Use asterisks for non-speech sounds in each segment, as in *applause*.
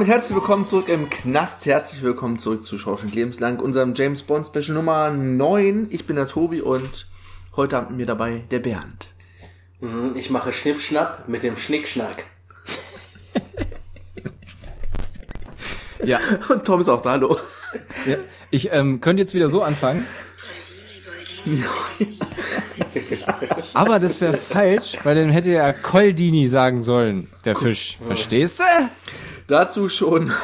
Damit herzlich willkommen zurück im Knast. Herzlich willkommen zurück zu Schorschen Lebenslang, unserem James Bond Special Nummer 9. Ich bin der Tobi und heute haben wir dabei der Bernd. Mhm, Ich mache Schnippschnapp mit dem Schnickschnack. Ja, Und Tom ist auch da, hallo. ja. ich ähm, könnte jetzt wieder so anfangen. Aber das wäre falsch, weil dann hätte ja Coldini sagen sollen, der Fisch. Verstehst du? Dazu schon. *laughs*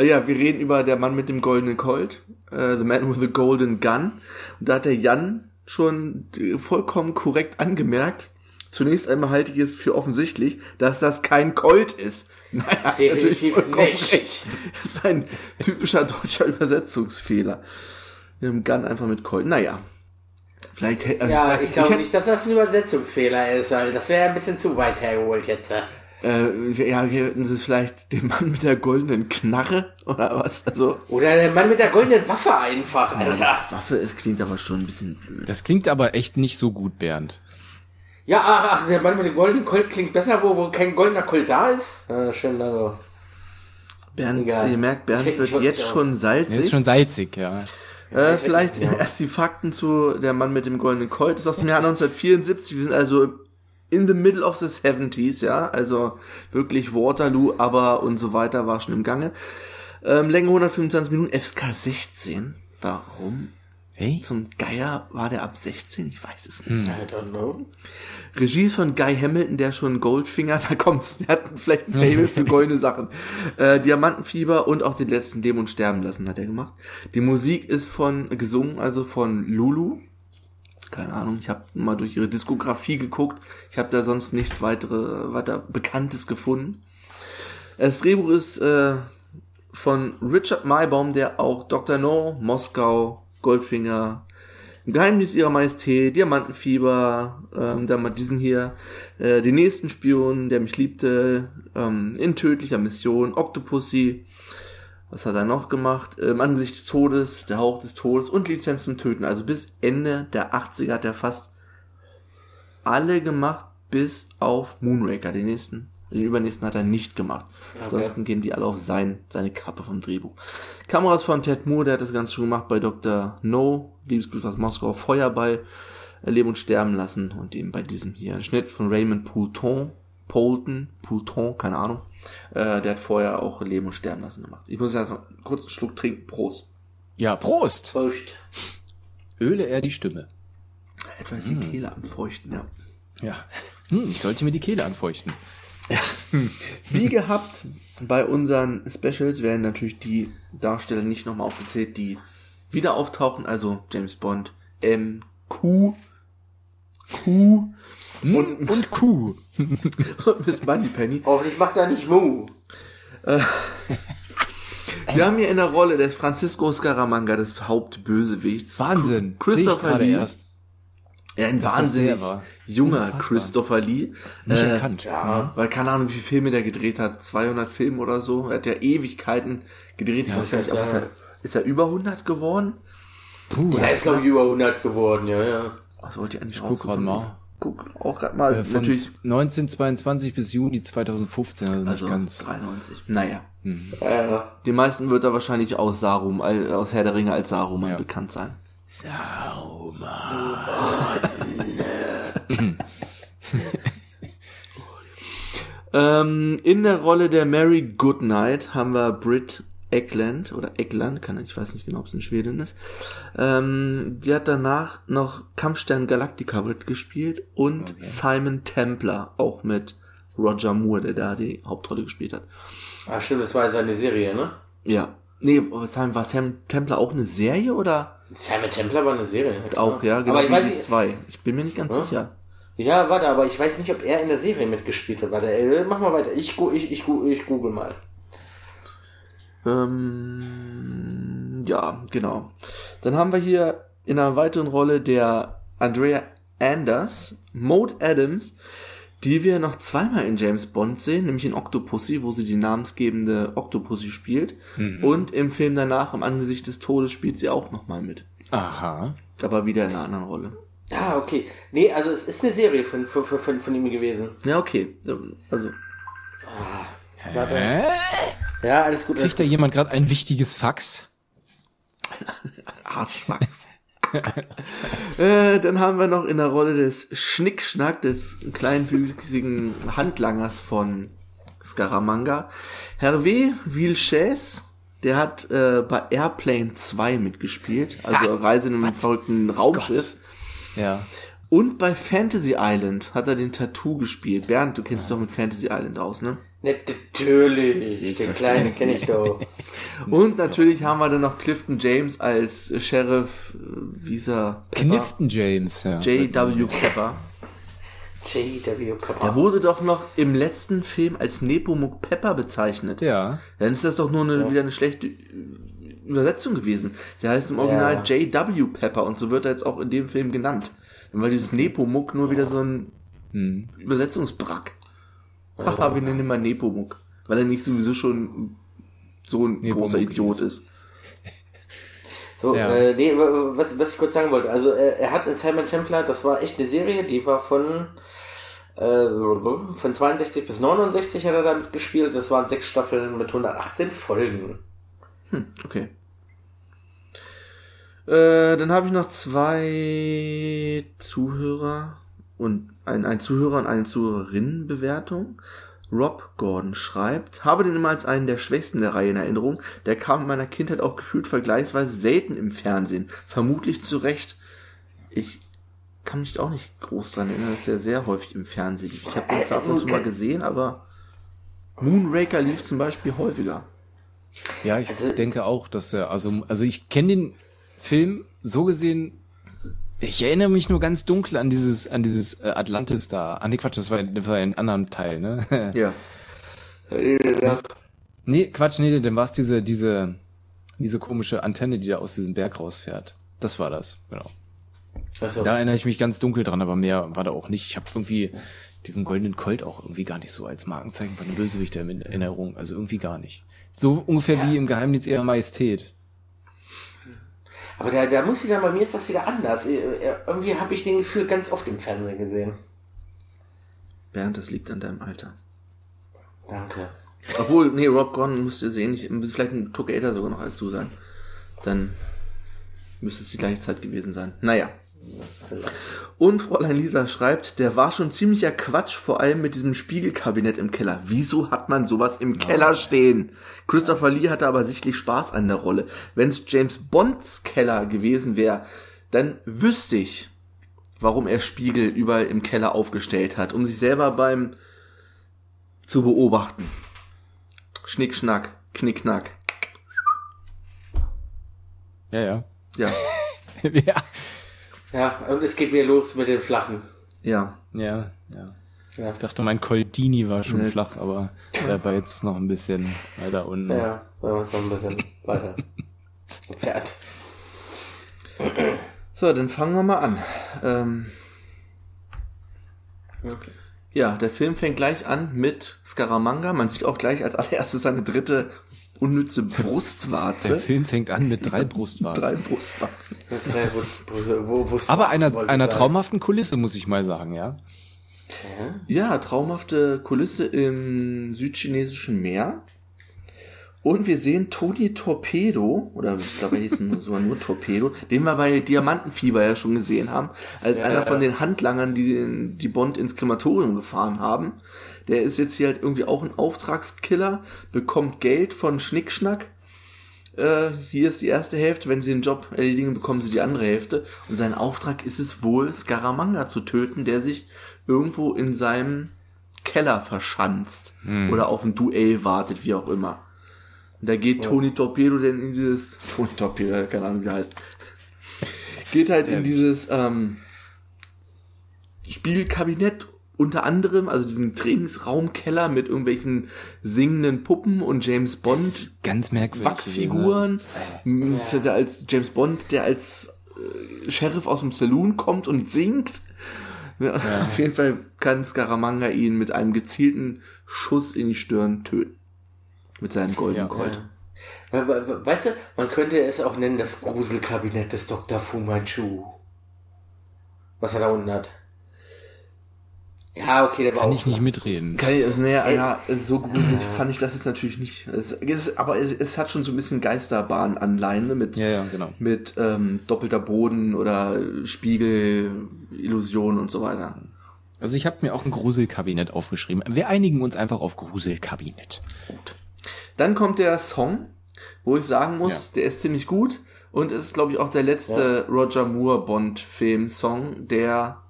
Ja, wir reden über der Mann mit dem goldenen Colt. äh, The Man with the Golden Gun. Und da hat der Jan schon äh, vollkommen korrekt angemerkt. Zunächst einmal halte ich es für offensichtlich, dass das kein Colt ist. *laughs* Naja, Definitiv nicht. recht. Das ist ein typischer deutscher Übersetzungsfehler. Wir haben Gun einfach mit Colt. Naja. Vielleicht hä- Ja, ich glaube hätte- nicht, dass das ein Übersetzungsfehler ist, weil das wäre ein bisschen zu weit hergeholt jetzt. Äh, ja, hier hätten sie vielleicht den Mann mit der goldenen Knarre oder was? Also, Oder der Mann mit der goldenen Waffe einfach, Alter. Waffe, es klingt aber schon ein bisschen blöd. Das klingt aber echt nicht so gut, Bernd. Ja, ach, ach, der Mann mit dem goldenen Colt klingt besser, wo, wo kein goldener Colt da ist. Ja, schön, also. Bernd, Egal. ihr merkt, Bernd Ich- ich wird wollte jetzt schon salzig. ist schon salzig, ja. äh, vielleicht erst die Fakten zu Der Mann mit dem goldenen Colt. Das ist aus dem Jahr *laughs* 1974. Wir sind also in the middle of the 70s, ja. Also wirklich Waterloo, aber und so weiter war schon im Gange. Ähm, Länge 125 Minuten, FSK 16. Warum? Hey? Zum Geier war der ab 16? Ich weiß es nicht. I don't know. Regie ist von Guy Hamilton, der schon Goldfinger, *laughs* da kommt's, der hat vielleicht ein Fable für goldene Sachen. Äh, Diamantenfieber und auch den letzten Dämon sterben lassen hat er gemacht. Die Musik ist von, gesungen, also von Lulu. Keine Ahnung, ich habe mal durch ihre Diskografie geguckt. Ich habe da sonst nichts weitere, weiter Bekanntes gefunden. Das Drehbuch ist äh, von Richard Maybaum, der auch Dr. No, Moskau, Goldfinger, Geheimnis ihrer Majestät, Diamantenfieber, ähm, dann mal diesen hier, äh, den nächsten Spion, der mich liebte, ähm, in tödlicher Mission, Octopussy, was hat er noch gemacht? Ähm, Angesicht des Todes, der Hauch des Todes und Lizenz zum Töten. Also bis Ende der 80er hat er fast alle gemacht, bis auf Moonraker, den nächsten. Den übernächsten hat er nicht gemacht. Ansonsten gehen die alle auf sein, seine Kappe vom Drehbuch. Kameras von Ted Moore, der hat das Ganze schon gemacht bei Dr. No, Liebesgrüße aus Moskau, Feuerball, Leben und Sterben lassen und eben bei diesem hier. Ein Schnitt von Raymond Poulton, Poulton, Poulton, keine Ahnung. Äh, der hat vorher auch Leben und Sterben lassen gemacht. Ich muss jetzt noch kurz einen Schluck trinken. Prost. Ja, Prost! Prost. Öle er die Stimme. Etwas die Kehle anfeuchten, ja. Ja. Hm, ich sollte mir die Kehle anfeuchten. Wie gehabt, bei unseren Specials werden natürlich die Darsteller nicht nochmal aufgezählt, die wieder auftauchen, also James Bond, M, Q, Q Und, und Kuh. *laughs* und Miss Moneypenny. Hoffentlich macht er nicht Mu. Wir haben hier in der Rolle des Francisco Scaramanga, des Hauptbösewichts. Wahnsinn. Christopher ich gerade Lee. erst. Ja, ein das wahnsinnig junger Unfassbar. Christopher Lee. Nicht Äh, erkannt. Ja. Weil keine Ahnung, wie viele Filme der gedreht hat. 200 Filme oder so. Er hat ja Ewigkeiten gedreht. Ich weiß gar nicht, ist er, ist er über 100 geworden? Puh, Er ist, glaube ich, über 100 geworden, ja, ja. Was wollte ich eigentlich guck grad mal. Guck auch gerade mal. äh, von Natürlich. 1922 bis Juni 2015, also nicht Also ganz. 93. Naja. Ja, ja. Den meisten wird er wahrscheinlich aus Sarum, al- aus Herr der Ringe als Saruman Ja. bekannt sein. *laughs* ähm, in der Rolle der Mary Goodnight haben wir Britt Eckland oder Eckland, kann ich weiß nicht genau, ob es in Schweden ist. Ähm, die hat danach noch Kampfstern Galactica wird gespielt und Simon Templar auch mit Roger Moore, der da die Hauptrolle gespielt hat. Ah, stimmt, das war seine Serie, ne? Ja. Nee, haben- war Sam Templar auch eine Serie oder Simon Templar war eine Serie. auch, ja, genau aber ich weiß die nicht, zwei. Ich bin mir nicht ganz sicher. ja, warte, aber ich weiß nicht, ob er in der Serie mitgespielt hat. Warte, äh, mach mal weiter. Ich, ich, ich, ich google mal. Ähm, ja, genau. Dann haben wir hier in einer weiteren Rolle der Andrea Anders, Maud Adams, die wir noch zweimal in James Bond sehen, nämlich in Octopussy, wo sie die namensgebende Octopussy spielt. Und im Film danach, am Angesicht des Todes, spielt sie auch nochmal mit. Aha. Aber wieder in einer anderen Rolle. Ah, okay. Nee, also es ist eine Serie von, von, von, von, ihm gewesen. Ja, okay. Also, Warte. Ja, alles gut. Kriegt da jemand gerade ein wichtiges Fax? Arschwachs. *laughs* äh, dann haben wir noch in der Rolle des Schnickschnack, des kleinwüchsigen Handlangers von Scaramanga, Hervé Vilches, der hat äh, bei Airplane 2 mitgespielt, also Reise in einem verrückten Raumschiff. Ja. Und bei Fantasy Island hat er den Tattoo gespielt. Bernd, du kennst dich doch mit Fantasy Island aus, ne? Natürlich. Den kleinen kenne ich doch. *laughs* Und natürlich haben wir dann noch Clifton James als Sheriff, äh, wie ist er? Knifton James, ja. J.W. Pepper. J.W. Pepper. Er wurde doch noch im letzten Film als Nepomuk Pepper bezeichnet. Ja. Dann ist das doch nur eine, wieder eine schlechte Übersetzung gewesen. Der heißt im Original Ja. J.W. Pepper und so wird er jetzt auch in dem Film genannt. Dann war dieses Nepomuk nur wieder so ein Hm. Übersetzungsbrack. Haha, wir nennen ihn mal Nepomuk. Weil er nicht sowieso schon so ein Nepomuk großer Idiot ist. *laughs* So, Ja. äh, nee, wa- was, was ich kurz sagen wollte, also äh, er hat in Simon Templar, das war echt eine Serie, die war von äh, von 62 bis 69 hat er da mitgespielt, das waren sechs Staffeln mit 118 Folgen. Okay. Äh, dann habe ich noch zwei Zuhörer und ein, ein Zuhörer und eine Zuhörerin-Bewertung. Rob Gordon schreibt, habe den immer als einen der schwächsten der Reihe in Erinnerung. Der kam in meiner Kindheit auch gefühlt vergleichsweise selten im Fernsehen. Vermutlich zu Recht. Ich kann mich auch nicht groß dran erinnern, dass der sehr häufig im Fernsehen lief. Ich habe den zwar ab und zu mal gesehen, aber Moonraker lief zum Beispiel häufiger. Ja, ich Also- denke auch, dass er, also, also ich kenne den Film so gesehen, ich erinnere mich nur ganz dunkel an dieses, an dieses äh, Atlantis da. Ah, nee, Quatsch, das war, das war ein anderer Teil, ne? *laughs* Ja. nee, Quatsch, nee, dann war es diese, diese, diese komische Antenne, die da aus diesem Berg rausfährt. Das war das, genau. Also, Da erinnere ich mich ganz dunkel dran, aber mehr war da auch nicht. Ich habe irgendwie diesen goldenen Colt auch irgendwie gar nicht so als Markenzeichen von dem Bösewicht in Erinnerung. Also irgendwie gar nicht. So ungefähr wie im Geheimnis ihrer Majestät. Aber da, da muss ich sagen, bei mir ist das wieder anders. Äh, äh, Irgendwie habe ich den Gefühl ganz oft im Fernsehen gesehen. Bernd, das liegt an deinem Alter. Danke. Obwohl, nee, Rob Gordon müsste sehen, ich, vielleicht ein Tuck älter sogar noch als du sein. Dann müsste es die gleiche Zeit gewesen sein. Naja. Und Fräulein Lisa schreibt, der war schon ziemlicher Quatsch, vor allem mit diesem Spiegelkabinett im Keller. Wieso hat man sowas im Keller stehen? Christopher Lee hatte aber sichtlich Spaß an der Rolle. Wenn es James Bonds Keller gewesen wäre, dann wüsste ich, warum er Spiegel überall im Keller aufgestellt hat, um sich selber beim zu beobachten. Schnick, schnack, knick, knack. Ja, ja. Ja, *laughs* ja. Ja, und es geht wieder los mit den Flachen. ja. Ja, ja. Ja. Ich dachte, mein Coldini war schon Nee. flach, aber der war jetzt noch ein bisschen weiter unten. Ja, wenn man es noch ein bisschen weiter entfernt. So, dann fangen wir mal an. Ähm, ja, der Film fängt gleich an mit Scaramanga. Man sieht auch gleich als allererstes seine dritte unnütze Der Brustwarze. Film fängt an mit drei Brustwarzen. Drei Brustwarzen. Mit drei Wurst- wo, wo, Aber einer, einer traumhaften Kulisse, muss ich mal sagen, ja. Ja, traumhafte Kulisse im südchinesischen Meer. Und wir sehen Tony Torpedo, oder ich glaube, er hieß nur- sogar nur Torpedo, den wir bei Diamantenfieber ja schon gesehen haben, als einer von den Handlangern, die den, die Bond ins Krematorium gefahren haben. Der ist jetzt hier halt irgendwie auch ein Auftragskiller, bekommt Geld von Schnickschnack. Äh, hier ist die erste Hälfte, wenn sie den Job erledigen, bekommen sie die andere Hälfte. Und sein Auftrag ist es wohl, Scaramanga zu töten, der sich irgendwo in seinem Keller verschanzt oder auf ein Duell wartet, wie auch immer. Und da geht Tony Torpedo denn in dieses, *laughs* Tony Torpedo, keine Ahnung wie er heißt, geht halt in dieses ähm, Spielkabinett unter anderem, also diesen Trainingsraumkeller mit irgendwelchen singenden Puppen und James Bond Ganz merkwürdig. Wachsfiguren. Ja. Der als James Bond, der als äh, Sheriff aus dem Saloon kommt und singt. Ja, *laughs* Auf jeden Fall kann Scaramanga ihn mit einem gezielten Schuss in die Stirn töten. Mit seinem goldenen Ja. Colt. We- Weißt du, man könnte es auch nennen, das Gruselkabinett des Dr. Fu Manchu. Was er da unten hat. Ja, okay, der war Kann ich nicht mitreden. Kann ich, naja, ja, so gruselig fand ich das jetzt natürlich nicht. Es, es, aber es, es hat schon so ein bisschen Geisterbahn-Anleihen ne, mit, Ja, ja, genau. mit ähm, doppelter Boden oder Spiegel, Illusion und so weiter. Also ich habe mir auch ein Gruselkabinett aufgeschrieben. Wir einigen uns einfach auf Gruselkabinett. Dann kommt der Song, wo ich sagen muss, der ist ziemlich gut und ist, glaube ich, auch der letzte Roger Moore Bond-Film-Song, der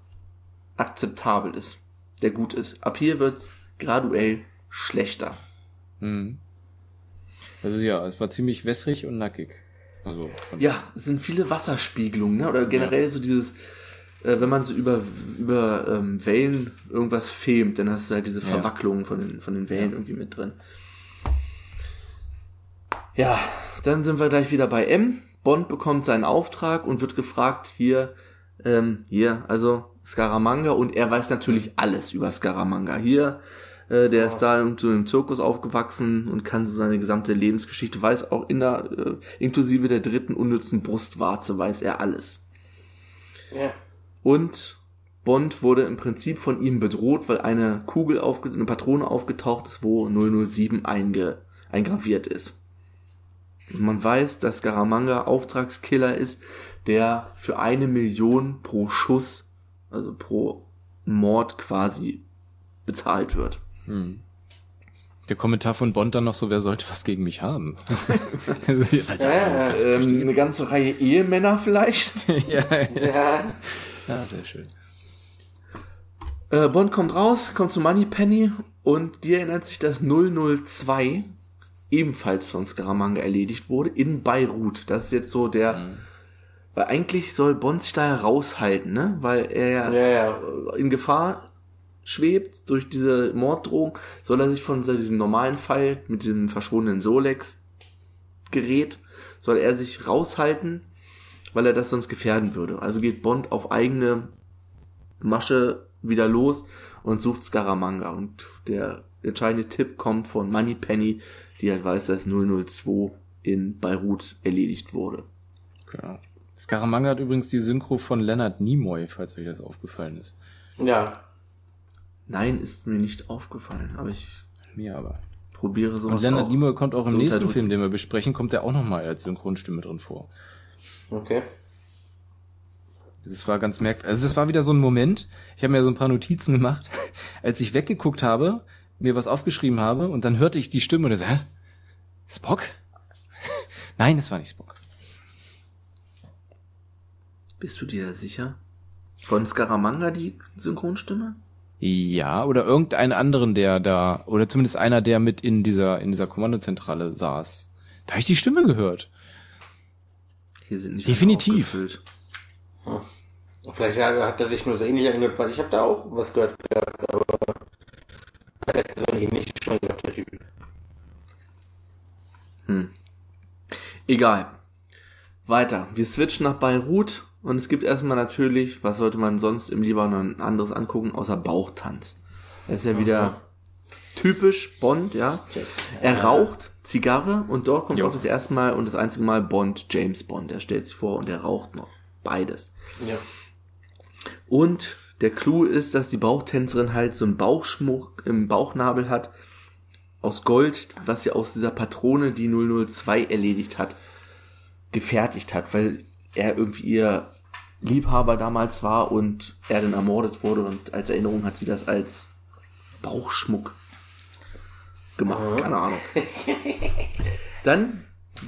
akzeptabel ist, der gut ist. Ab hier wird graduell schlechter. Also ja, es war ziemlich wässrig und nackig. Also Ja, es sind viele Wasserspiegelungen, ne? oder generell so dieses, äh, wenn man so über, über ähm, Wellen irgendwas filmt, dann hast du halt diese Verwacklungen von den, von den Wellen irgendwie mit drin. Ja, dann sind wir gleich wieder bei M. Bond bekommt seinen Auftrag und wird gefragt, hier, ähm, hier, also Scaramanga und er weiß natürlich alles über Scaramanga. Hier, äh, der ist da in so einem Zirkus aufgewachsen und kann so seine gesamte Lebensgeschichte, weiß auch in der, äh, inklusive der dritten unnützen Brustwarze, weiß er alles. Ja. Und Bond wurde im Prinzip von ihm bedroht, weil eine Kugel, aufge eine Patrone aufgetaucht ist, wo 007 einge eingraviert ist. Man weiß, dass Scaramanga Auftragskiller ist, der für eine Million pro Schuss, also pro Mord quasi bezahlt wird. Der Kommentar von Bond dann noch so, wer sollte was gegen mich haben? *laughs* also, Ja, was, Ähm, eine ganze Reihe Ehemänner vielleicht. *laughs* ja, ja. ja, sehr schön. Äh, Bond kommt raus, kommt zu Moneypenny und die erinnert sich, dass 002 ebenfalls von Scaramanga erledigt wurde in Beirut. Das ist jetzt so der, weil eigentlich soll Bond sich da heraushalten, ne? Weil er Ja, ja. in Gefahr schwebt durch diese Morddrohung, soll er sich von diesem normalen Fall mit diesem verschwundenen Solex Gerät, soll er sich raushalten, weil er das sonst gefährden würde. Also geht Bond auf eigene Masche wieder los und sucht Scaramanga. Und der entscheidende Tipp kommt von Moneypenny, die halt weiß, dass 002 in Beirut erledigt wurde. Ja. Scaramanga hat übrigens die Synchro von Leonard Nimoy, falls euch das aufgefallen ist. Ja. Nein, ist mir nicht aufgefallen, aber ich Mir aber. probiere sowas Und Leonard auch Nimoy kommt auch im nächsten. Film, den wir besprechen, kommt er auch nochmal als Synchronstimme drin vor. Okay. Das war ganz merkwürdig. Also das war wieder so ein Moment. Ich habe mir so ein paar Notizen gemacht, *laughs* als ich weggeguckt habe, mir was aufgeschrieben habe und dann hörte ich die Stimme und ich so, hä? Spock? *laughs* Nein, es war nicht Spock. Bist du dir da sicher? Von Scaramanga die Synchronstimme? Ja, oder irgendeinen anderen, der da, oder zumindest einer, der mit in dieser, in dieser Kommandozentrale saß. Da habe ich die Stimme gehört. Hier sind nicht Definitiv. aufgefüllt. Vielleicht hat hat er sich nur so ähnlich angehört, weil ich habe da auch was gehört, ähnlich schon der Typ. Egal. Weiter. Wir switchen nach Beirut und es gibt erstmal natürlich, was sollte man sonst im Libanon anderes angucken, außer Bauchtanz. Er ist ja wieder typisch Bond, ja. Er raucht Zigarre und dort kommt Jo. auch das erste Mal und das einzige Mal Bond, James Bond. Er stellt sich vor und er raucht noch. Beides. Ja. Und der Clou ist, dass die Bauchtänzerin halt so einen Bauchschmuck im Bauchnabel hat aus Gold, was sie aus dieser Patrone, die 002 erledigt hat, gefertigt hat, weil er irgendwie ihr Liebhaber damals war und er dann ermordet wurde und als Erinnerung hat sie das als Bauchschmuck gemacht. Keine Ahnung. *laughs* Dann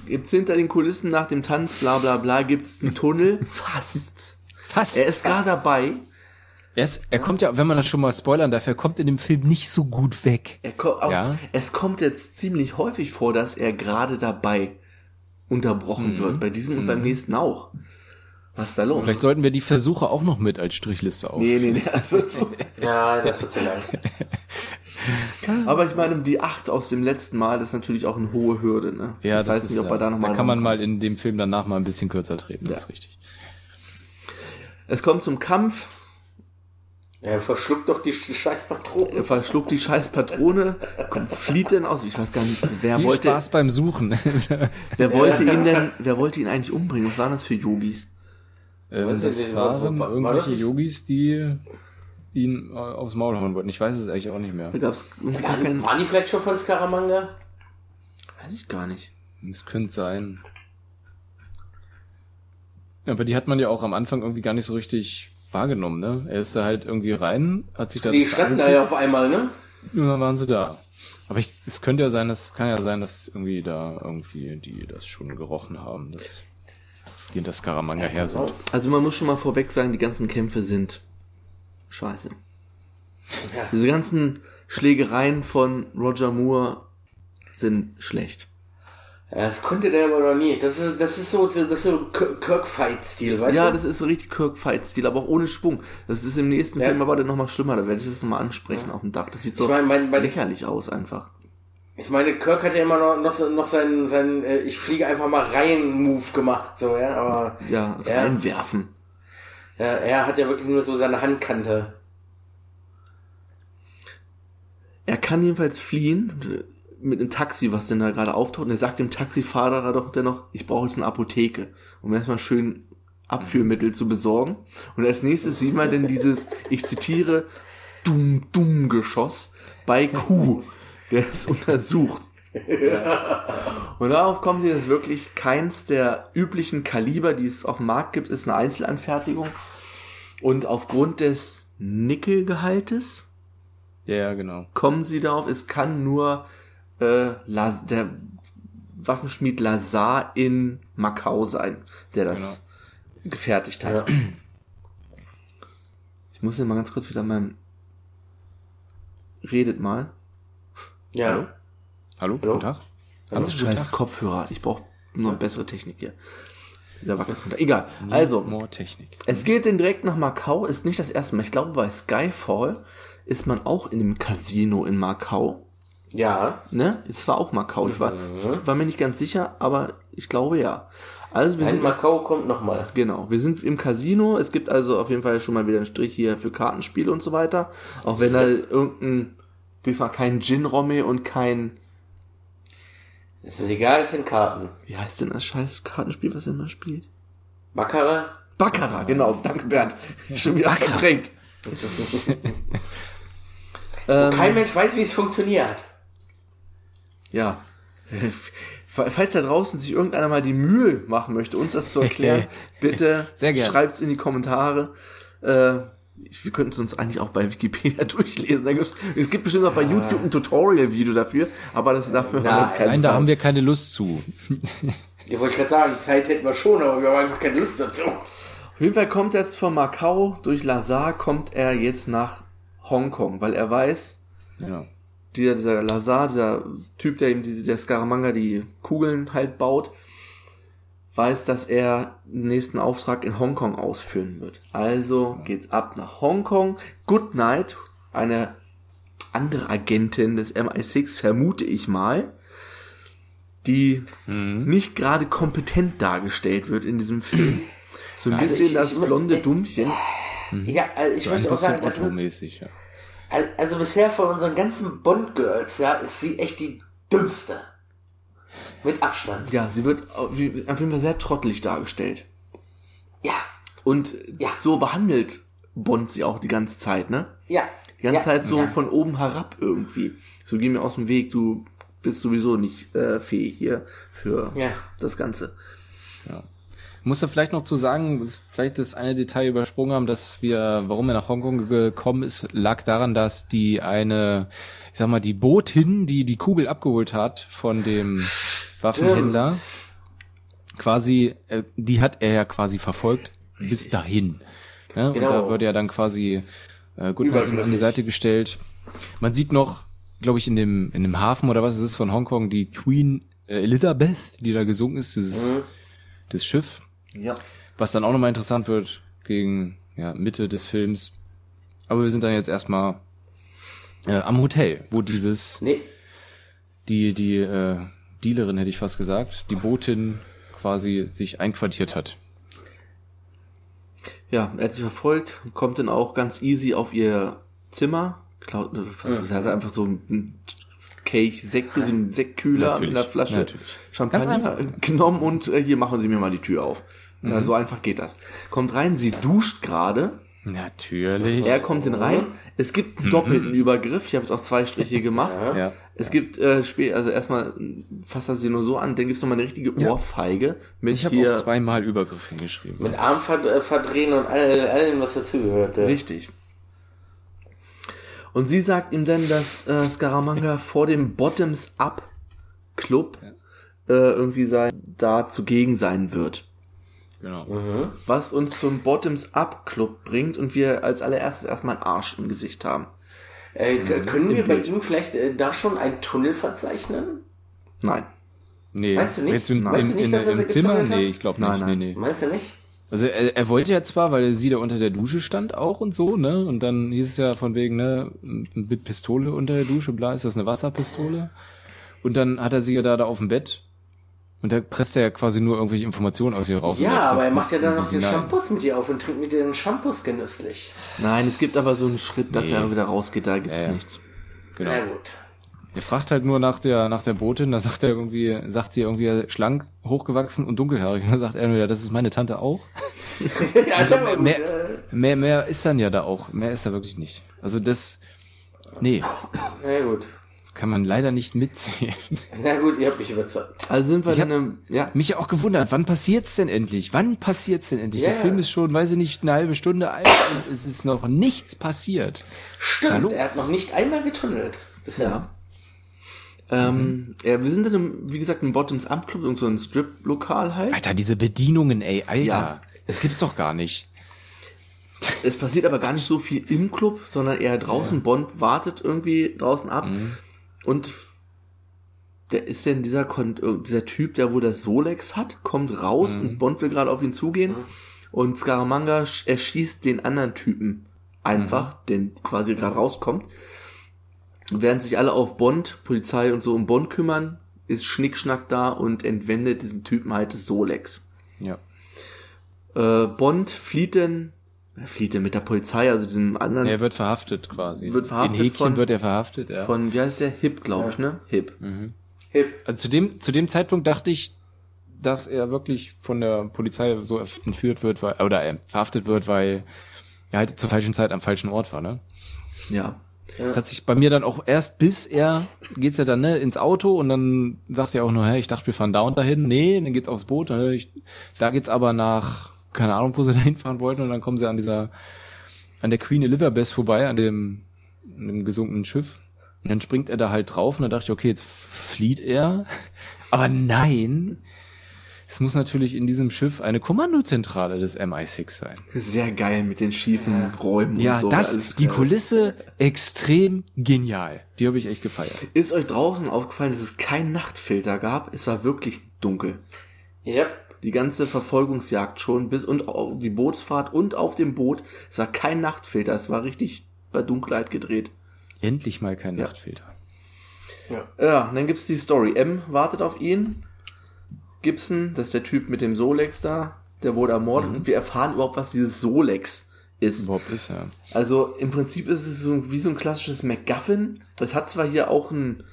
gibt's hinter den Kulissen nach dem Tanz, bla bla bla, gibt's einen Tunnel. Fast. Fast. Er ist gerade dabei, Er, ist, er kommt ja, wenn man das schon mal spoilern darf, er kommt in dem Film nicht so gut weg. Er ko auch, Ja. Es kommt jetzt ziemlich häufig vor, dass er gerade dabei unterbrochen wird. Bei diesem und beim nächsten auch. Was ist da los? Vielleicht sollten wir die Versuche auch noch mit als Strichliste auf. nee, nee, nee, das wird so. *laughs* Ja, das wird zu lang. *laughs* Aber ich meine, die acht aus dem letzten Mal das ist natürlich auch eine hohe Hürde. Ne? Ja, ich das weiß ist, nicht, ob er da noch mal Da kann man mal in dem Film danach mal ein bisschen kürzer treten, das Ja. ist richtig. Es kommt zum Kampf. Er verschluckt doch die Sch- scheiß Patronen. Er verschluckt die scheiß Patrone, kommt, flieht denn aus. Ich weiß gar nicht, wer Viel wollte, Spaß beim Suchen. *laughs* wer wollte ihn denn, wer wollte ihn eigentlich umbringen? Was waren das für Yogis? ähm, das war- waren war- war irgendwelche das nicht- Yogis, die ihn äh, aufs Maul hauen wollten. Ich weiß es eigentlich auch nicht mehr. Da gab es irgendwie gar Waren, keinen, waren die vielleicht schon von Scaramanga? weiß ich gar nicht. Es könnte sein. Aber die hat man ja auch am Anfang irgendwie gar nicht so richtig wahrgenommen, ne? Er ist da halt irgendwie rein, hat sich da Die standen da ja auf einmal, ne? und dann waren sie da. Aber ich, es könnte ja sein, das kann ja sein, dass irgendwie da irgendwie die das schon gerochen haben, dass die in das Scaramanga her sind. Also man muss schon mal vorweg sagen, die ganzen Kämpfe sind scheiße. Diese ganzen Schlägereien von Roger Moore sind schlecht. Ja, das konnte der aber noch nie. Das ist, das ist so, das ist so Kirk-Fight-Stil, weißt Ja, du? das ist so richtig Kirk-Fight-Stil, aber auch ohne Schwung. Das ist im nächsten Ja. Film aber dann nochmal schlimmer, da werde ich das nochmal ansprechen auf dem Dach. Das sieht so Ich meine, mein, mein, lächerlich aus einfach. ich meine, Kirk hat ja immer noch, noch, noch seinen, seinen äh, ich fliege einfach mal rein Move gemacht, so, ja, aber Ja, das Ja. Reinwerfen. ja, er hat ja wirklich nur so seine Handkante. Er kann jedenfalls fliehen mit einem Taxi, was denn da gerade auftaucht. Und er sagt dem Taxifahrer doch dennoch, ich brauche jetzt eine Apotheke, um erstmal schön Abführmittel zu besorgen. Und als nächstes sieht man denn dieses, ich zitiere, dumm, dumm Geschoss bei Q, der es untersucht. Und darauf kommen sie, dass wirklich keins der üblichen Kaliber, die es auf dem Markt gibt, ist eine Einzelanfertigung. Und aufgrund des Nickelgehaltes Ja, ja, genau. kommen sie darauf, es kann nur äh, Las der Waffenschmied Lazar in Macau sein, der das gefertigt hat. Ich muss hier mal ganz kurz wieder meinem Redet mal. Ja. Hallo? Hallo? Hallo? Guten Tag. Also scheiß Kopfhörer. Ich brauche nur eine bessere Technik hier. Dieser Wackelkontakt. Egal. Also, More Technik. es geht denn direkt nach Macau. Ist nicht das erste Mal. Ich glaube, bei Skyfall ist man auch in dem Casino in Macau. Ja. Ne? Es war auch Macau. Ich war, ich war mir nicht ganz sicher, aber ich glaube ja. Also wir Ein sind Macau kommt nochmal. genau, wir sind im Casino. Es gibt also auf jeden Fall schon mal wieder einen Strich hier für Kartenspiele und so weiter. Auch wenn da irgendein diesmal kein Gin Romme und kein Es ist egal, es sind Karten. wie heißt denn das scheiß Kartenspiel, was er immer spielt? Baccarat? Baccarat, genau. Danke Bernd. *laughs* Schon wieder verdrängt. *laughs* Ähm, Kein Mensch weiß, wie es funktioniert. Ja. *laughs* Falls da draußen sich irgendeiner mal die Mühe machen möchte, uns das zu erklären, *laughs* bitte *laughs* gerne. schreibt's in die Kommentare. Äh, wir könnten es uns eigentlich auch bei Wikipedia durchlesen. Da gibt's, es gibt bestimmt auch bei YouTube ein Tutorial-Video dafür, aber das dafür haben wir jetzt keine Nein, da Zeit. haben wir keine Lust zu. Ich wollte gerade sagen, Zeit hätten wir schon, aber wir haben einfach keine Lust dazu. Auf jeden Fall kommt er jetzt von Macau, durch Lazar kommt er jetzt nach Hongkong, weil er weiß, Ja. Dieser, dieser Lazar, dieser Typ, der ihm diese, der Scaramanga die Kugeln halt baut, weiß, dass er den nächsten Auftrag in Hongkong ausführen wird. Also geht's ab nach Hongkong. Goodnight, eine andere Agentin des MI6, vermute ich mal, die nicht gerade kompetent dargestellt wird in diesem Film. So ein Also bisschen ich- das ich- blonde ich- Dummchen. Ja, also ich So ein möchte auch sagen, das ist, ja. Al- Also bisher von unseren ganzen Bond-Girls, ja, ist sie echt die dümmste. Mit Abstand. Ja, sie wird auf jeden Fall sehr trottelig dargestellt. Ja, Und Ja. so behandelt Bond sie auch die ganze Zeit, ne? ja. Die ganze ja, Zeit so ja. von oben herab irgendwie. So geh mir aus dem Weg, du bist sowieso nicht äh, fähig hier für Ja. das Ganze. Muss da vielleicht noch zu sagen, vielleicht das eine Detail übersprungen haben, dass wir, warum er nach Hongkong gekommen ist, lag daran, dass die eine, ich sag mal, die Botin, die die Kugel abgeholt hat von dem Waffenhändler, quasi, äh, die hat er ja quasi verfolgt bis dahin. Ja? Genau. Und da wird ja dann quasi äh, Goodman an die. Seite gestellt. Man sieht noch, glaube ich, in dem, in dem Hafen oder was es ist von Hongkong, die Queen äh, Elizabeth, die da gesunken ist, dieses Mhm. das Schiff. Ja. Was dann auch nochmal interessant wird gegen ja, Mitte des Films. Aber wir sind dann jetzt erstmal äh, am Hotel, wo dieses, Nee, die, die äh, Dealerin, hätte ich fast gesagt, die Botin quasi sich einquartiert hat. Ja, er hat sie verfolgt, kommt dann auch ganz easy auf ihr Zimmer, klaut, er hat einfach so einen Kelch Sekt, so einen Sektkühler Natürlich, mit einer Flasche natürlich. Champagner genommen und äh, hier machen Sie mir mal die Tür auf. Ja, so einfach geht das. Kommt rein, sie duscht gerade, Natürlich. er kommt dann rein. Es gibt einen doppelten Übergriff, ich habe jetzt auch zwei Striche gemacht. Ja. Es gibt äh, spät, also erstmal fasst er sie nur so an, dann gibt's noch mal eine richtige Ja. Ohrfeige mit Ich habe hier auch zweimal Übergriff hingeschrieben. mit Arm verd verdrehen und all, allem, was dazugehörte. Richtig. Und sie sagt ihm dann, dass äh, Scaramanga *laughs* vor dem Bottoms Up Club äh, irgendwie sein, da zugegen sein wird. Genau. Was uns zum Bottoms Up Club bringt und wir als allererstes erstmal einen Arsch im Gesicht haben. Äh, k- können wir bei ihm vielleicht äh, da schon einen Tunnel verzeichnen? Nein. Nee. Meinst du nicht? In, Meinst du in, nicht, in, dass er im Zimmer? hat? Nee, ich glaube Nein, nicht. nein. Nee, nee. Meinst du nicht? Also er, er wollte ja zwar, weil sie da unter der Dusche stand auch und so, ne? Und dann hieß es ja von wegen, ne, mit Pistole unter der Dusche, bla, ist das eine Wasserpistole? Und dann hat er sie ja da, da auf dem Bett und da presst er ja quasi nur irgendwelche Informationen aus ihr raus. Ja, er aber er macht ja dann noch den. Shampoos mit ihr auf und trinkt mit ihr den Shampoos genüsslich. Nein, es gibt aber so einen Schritt, dass Nee. er wieder rausgeht, da gibt's Ja, ja. nichts. Genau. Na gut. Er fragt halt nur nach der, nach der Botin, da sagt er irgendwie, sagt sie irgendwie schlank, hochgewachsen und dunkelhaarig. Und dann sagt er nur, ja, das ist meine Tante auch. *laughs* ja, Mehr, äh, mehr, mehr ist dann ja da auch. Mehr ist da wirklich nicht. Also das, nee, na gut. Das kann man leider nicht mitzählen. *laughs* Na gut, ihr habt mich überzeugt. Also sind wir Ich dann im, ja, Mich ja auch gewundert, wann passiert's denn endlich? Wann passiert's denn endlich? Ja. Der Film ist schon, weiß ich nicht, eine halbe Stunde alt und es ist noch nichts passiert. Stimmt, er hat noch nicht einmal getunnelt. Bisher. Ja. Ähm, ja, wir sind in einem, wie gesagt, im Bottoms Up Club, irgend so ein Strip-Lokal halt. Alter, diese Bedienungen, ey, Alter. Ja. Das gibt's doch gar nicht. Es passiert aber gar nicht so viel im Club, sondern eher draußen. Bond wartet irgendwie draußen ab. Und der ist denn dieser, Kon dieser Typ, der wo das Solex hat, kommt raus und Bond will gerade auf ihn zugehen. Und Scaramanga sch- erschießt den anderen Typen einfach, den quasi gerade rauskommt. Während sich alle auf Bond, Polizei und so um Bond kümmern, ist Schnickschnack da und entwendet diesem Typen halt das Solex. Ja. Äh, Bond flieht denn, er flieht denn mit der Polizei, also diesem anderen, Er wird verhaftet quasi. Wird verhaftet In Häkchen von- wird er verhaftet, ja. von, wie heißt der? Hip, glaube ich, ne? Hip. Hip. Also zu dem, zu dem Zeitpunkt dachte ich, dass er wirklich von der Polizei so entführt wird, weil, oder er verhaftet wird, weil er halt zur falschen Zeit am falschen Ort war, ne? Ja. Das hat sich bei mir dann auch erst bis er geht's ja dann ne, ins Auto und dann sagt er auch nur, hey, ich dachte, wir fahren da und dahin. Nee, dann geht's aufs Boot. Ne, ich, da geht's aber nach, keine Ahnung, wo sie *laughs* da hinfahren wollten und dann kommen sie an dieser, an der Queen Elizabeth vorbei, an dem, an dem gesunkenen Schiff. Und dann springt er da halt drauf und dann dachte ich, okay, jetzt flieht er. *laughs* Aber nein, es muss natürlich in diesem Schiff eine Kommandozentrale des MI6 sein. Sehr geil mit den schiefen Räumen Ja, und so. das, die. Kulisse extrem genial. Die habe ich echt gefeiert. Ist euch draußen aufgefallen, dass es keinen Nachtfilter gab? Es war wirklich dunkel. Yep. Die ganze Verfolgungsjagd schon bis und die Bootsfahrt und auf dem Boot. Es war kein Nachtfilter. Es war richtig bei Dunkelheit gedreht. Endlich mal kein Ja. Nachtfilter. Ja, und dann gibt's die Story. M wartet auf ihn. Gibson, das ist der Typ mit dem Solex da, der wurde ermordet und wir erfahren überhaupt, was dieses Solex ist. Überhaupt ist ja. Also im Prinzip ist es so wie so ein klassisches MacGuffin. Es hat zwar hier auch einen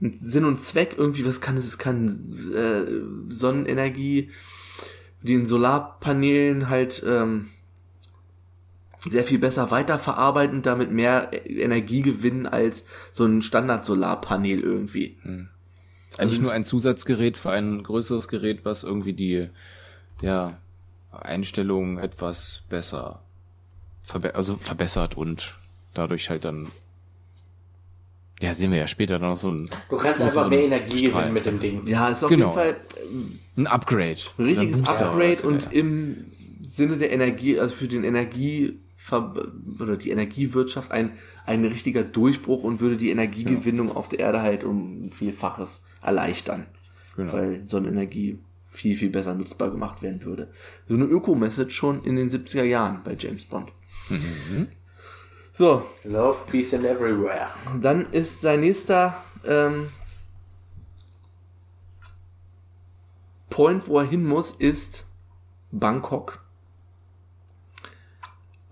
Sinn und Zweck, irgendwie, was kann es? Es kann äh, Sonnenenergie, die in Solarpanelen halt ähm, sehr viel besser weiterverarbeiten und damit mehr Energie gewinnen als so ein Standard-Solarpanel irgendwie. Eigentlich Also nur ein Zusatzgerät für ein größeres Gerät, was irgendwie die ja, Einstellungen etwas besser verbe also verbessert und dadurch halt dann ja, sehen wir ja später noch so ein, Du kannst einfach mehr Energie gewinnen mit dem Ding. Ja, ist auf Genau. jeden Fall ein Upgrade. ein richtiges Upgrade und ja. im Sinne der Energie, also für den Energie oder die Energiewirtschaft ein, ein richtiger Durchbruch und würde die Energiegewinnung auf der Erde halt um ein Vielfaches erleichtern. Genau. Weil Sonnenenergie viel, viel besser nutzbar gemacht werden würde. So eine Öko-Message schon in den 70er Jahren bei James Bond. So, Love, Peace and Everywhere. dann ist sein nächster ähm, Point, wo er hin muss, ist Bangkok.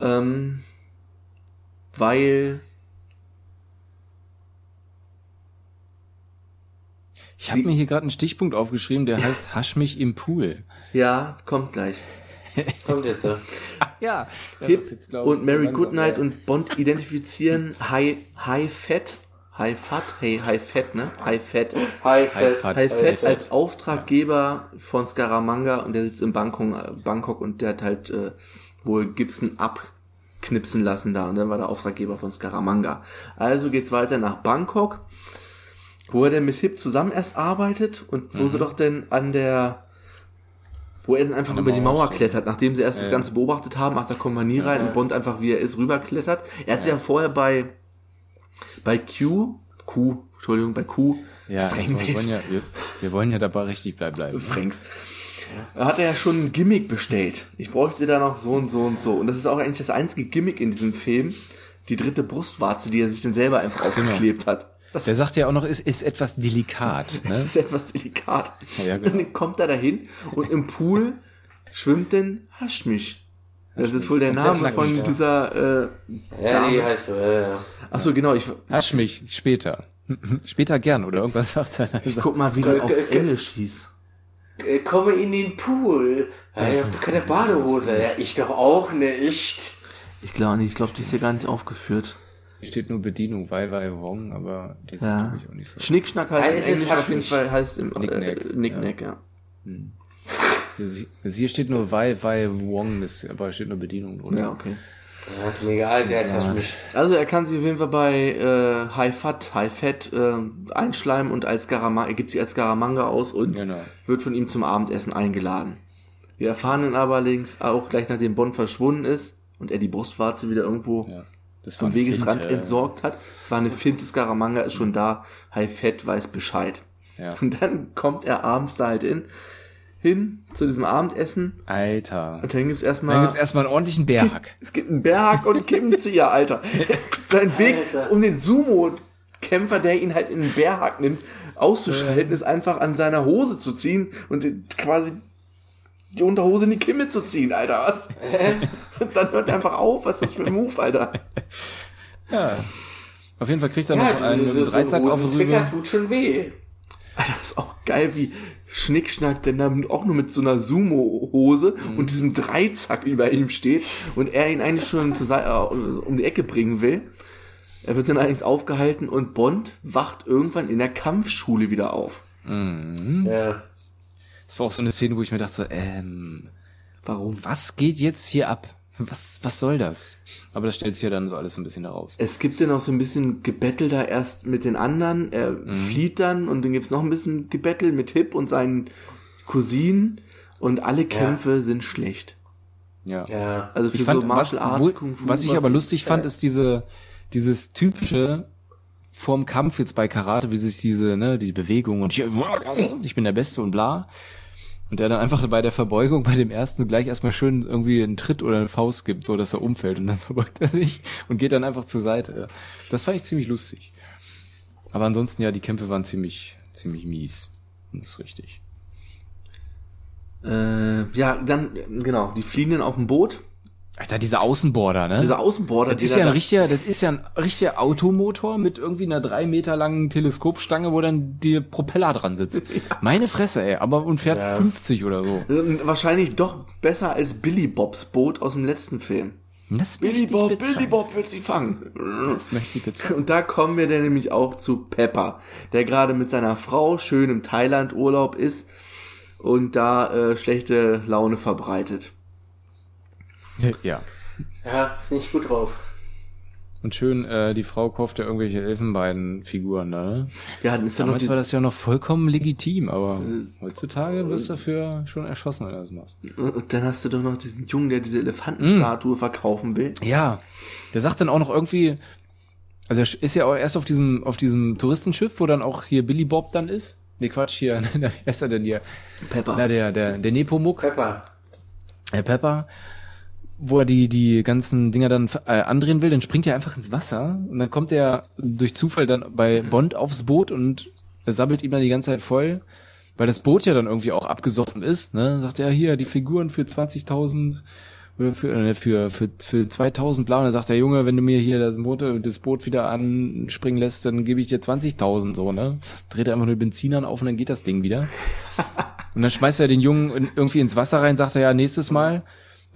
Ähm, weil Ich habe mir hier gerade einen Stichpunkt aufgeschrieben, der *laughs* heißt Hasch mich im Pool. ja, kommt gleich. Kommt jetzt. ja. *laughs* *laughs* Ja. Hip und Mary Goodnight und Bond identifizieren High, High Fat, High Fat, hey, High Fat, ne? High Fat. High Fat. Fat. High High Fat als Auftraggeber von Scaramanga und der sitzt in Bangkok, Bangkok und der hat halt äh, wohl Gibson abknipsen lassen da und dann war der Auftraggeber von Scaramanga. Also geht's weiter nach Bangkok, wo er denn mit Hip zusammen erst arbeitet und wo sie doch denn an der wo er dann einfach über die Mauer Mauer steht. klettert, nachdem sie erst das Ja. Ganze beobachtet haben, macht der Kompanie rein und Bond einfach, wie er ist, rüberklettert. Er hat sich ja vorher bei, bei Q, Q, Entschuldigung, bei Q, Ja, wir wollen ja, wir, wir wollen ja dabei richtig bleib- bleiben. Franks. Da hat er ja schon ein Gimmick bestellt. Ich bräuchte da noch so und so und so. Und das ist auch eigentlich das einzige Gimmick in diesem Film. Die dritte Brustwarze, die er sich dann selber einfach aufgeklebt hat. Der sagt ja auch noch, es ist etwas delikat. *laughs* das Ne? ist etwas delikat. Ja, genau. Dann kommt er dahin und im Pool schwimmt denn Haschmisch. Das ist wohl der Name von dieser äh, Ja, die Dame. heißt so. Ja, ja. Ach so, genau. Ich, Hasch mich später. *laughs* Später gern oder irgendwas sagt er. ich guck mal, wie der auf Englisch hieß. Äh, Komme in den Pool. Habt doch keine Badehose. Ja, ich doch auch nicht. Ich glaube nicht. Ich glaube, die ist hier gar nicht aufgeführt. Hier steht nur Bedienung, Wai Wai Wong, aber die ist Ja. natürlich auch nicht so. Schnickschnack heißt Ja, im es ist Englisch auf jeden. Fall heißt im Knickknack, äh, Knickknack, ja. Hier- Hier steht nur Wai Wai Wong, das, aber steht nur Bedienung drunter. Ja, okay. Ja, ist mir egal, der ist ja mich. Also er kann sich auf jeden Fall bei äh, High Fat, High Fat äh, einschleimen und als Garamanga, er gibt sich als Garamanga aus und Genau. wird von ihm zum Abendessen eingeladen. Wir erfahren dann aber allerdings auch gleich nachdem Bond verschwunden ist und er die Brustwarze wieder irgendwo Ja. Das vom ein Wegesrand Fint, äh, entsorgt hat. Es war eine Finte, Scaramanga ist schon da, High Fat weiß Bescheid. Ja. Und dann kommt er abends da halt in, hin zu diesem Abendessen Alter. und dann gibt's Dann erstmal gibt's erstmal einen ordentlichen Berg. es gibt einen Berg und einen Kimmenzieher, Alter. *laughs* Sein Weg, Alter. um den Sumo-Kämpfer, der ihn halt in den Berg nimmt, auszuschalten, ist einfach an seiner Hose zu ziehen und quasi die Unterhose in die Kimme zu ziehen, Alter. Was? Und dann hört er einfach auf. Was ist das für ein Move, Alter? Ja. Auf jeden Fall kriegt er Ja, noch einen, so, einen so Dreizack auf den Rücken. tut schon weh. Alter, das ist auch geil, wie Schnickschnack denn dann auch nur mit so einer Sumo-Hose und diesem Dreizack über ihm steht und er ihn eigentlich schon zur Seite, äh, um die Ecke bringen will. Er wird dann allerdings aufgehalten und Bond wacht irgendwann in der Kampfschule wieder auf. Ja. Das war auch so eine Szene, wo ich mir dachte, so, ähm, Warum? was geht jetzt hier ab? Was, was soll das? Aber das stellt sich ja dann so alles so ein bisschen heraus. Es gibt dann auch so ein bisschen Gebettel da erst mit den anderen. Er flieht dann und dann gibt's noch ein bisschen Gebettel mit Hip und seinen Cousinen und alle Kämpfe sind schlecht. Ja. Ja. Also für Ich fand, so was, Martial Arts, wo, Kung Fu, was ich aber lustig fand, ist diese, dieses typische vorm Kampf jetzt bei Karate, wie sich diese, ne, die Bewegung und ich bin der Beste und bla. Und der dann einfach bei der Verbeugung bei dem ersten gleich erstmal schön irgendwie einen Tritt oder eine Faust gibt, so dass er umfällt und dann *laughs* verbeugt er sich und geht dann einfach zur Seite. Das fand ich ziemlich lustig. Aber ansonsten ja, die Kämpfe waren ziemlich, ziemlich mies. Das ist richtig. Äh, ja, dann, genau, die fliehen dann auf dem Boot. Alter, diese Außenborder, ne? Dieser Außenborder, Das ist ja ein richtiger, das ist ja ein richtiger Automotor mit irgendwie einer drei Meter langen Teleskopstange, wo dann die Propeller dran sitzt. *laughs* Meine Fresse, ey, aber und fährt 50 oder so. Ähm, Wahrscheinlich doch besser als Billy Bobs Boot aus dem letzten Film. Das Billy Bob. Billy Bob wird sie fangen. Das möchte ich bezweifeln. Und da kommen wir dann nämlich auch zu Pepper, der gerade mit seiner Frau schön im Thailand-Urlaub ist und da äh, schlechte Laune verbreitet. *laughs* Ja. Ja, ist nicht gut drauf. Und schön, äh, die Frau kauft ja irgendwelche Elfenbeinfiguren, ne? Ja, dann ist ja noch Damals war das ja noch vollkommen legitim, aber heutzutage wirst du dafür schon erschossen, wenn du das machst. und dann hast du doch noch diesen Jungen, der diese Elefantenstatue verkaufen will. Ja, der sagt dann auch noch irgendwie, also er ist ja auch erst auf diesem, auf diesem Touristenschiff, wo dann auch hier Billy Bob dann ist. Nee, Quatsch, hier, *laughs* wer ist er denn hier? Pepper. Na, der, der, der Nepomuk, Pepper. Herr Pepper, wo er die, die ganzen Dinger dann äh, andrehen will, dann springt er einfach ins Wasser und dann kommt er durch Zufall dann bei Bond aufs Boot und er sabbelt ihm dann die ganze Zeit voll, weil das Boot ja dann irgendwie auch abgesoffen ist, ne? Dann sagt er, hier, die Figuren für 20.000 oder für, äh, für, für, für 2000 bla, und dann sagt der Junge, wenn du mir hier das Boot, das Boot wieder anspringen lässt, dann gebe ich dir 20.000, so, ne? Dreht er einfach nur den Benzinern auf und dann geht das Ding wieder. *laughs* Und dann schmeißt er den Jungen irgendwie ins Wasser rein, sagt er ja nächstes Mal.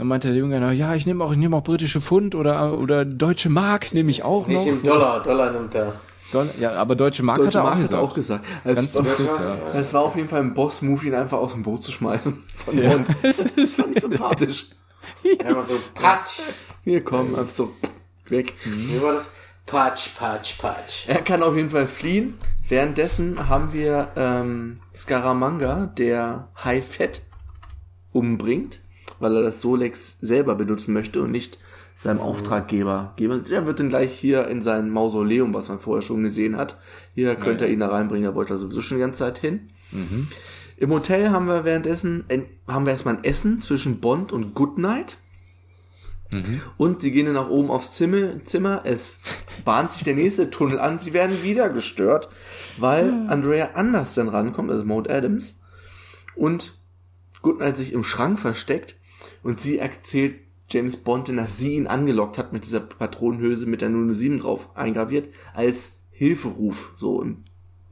Dann meinte der Junge, na, ja, ich nehme auch, ich nehme auch britische Pfund oder oder deutsche Mark nehme ich auch Nicht noch. im So. Dollar. Dollar nimmt er. Dollar. Ja, aber deutsche Mark Deutsche hat er auch Mark hat gesagt. auch gesagt. Also Ganz zum es, Schluss, war, ja. es war auf jeden Fall ein Boss-Move, ihn einfach aus dem Boot zu schmeißen. Von Ja. Bond. *laughs* Das ich sympathisch. Einmal so Patsch. Hier, komm, einfach so weg. Wie war das? Patsch, Patsch, Patsch. Er kann auf jeden Fall fliehen. Währenddessen haben wir ähm, Scaramanga, der High Fett umbringt, weil er das Solex selber benutzen möchte und nicht seinem Auftraggeber geben. Der wird dann gleich hier in sein Mausoleum, was man vorher schon gesehen hat. Hier könnte er ihn da reinbringen, da wollte er sowieso schon die ganze Zeit hin. Im Hotel haben wir währenddessen, haben wir erstmal ein Essen zwischen Bond und Goodnight. Und sie gehen dann nach oben aufs Zimmer, Zimmer. Es bahnt sich der nächste Tunnel an. Sie werden wieder gestört, weil Andrea anders dann rankommt, also Maud Adams. Und Goodnight sich im Schrank versteckt. Und sie erzählt James Bond, dass sie ihn angelockt hat mit dieser Patronenhülse mit der 007 drauf eingraviert, als Hilferuf, so im,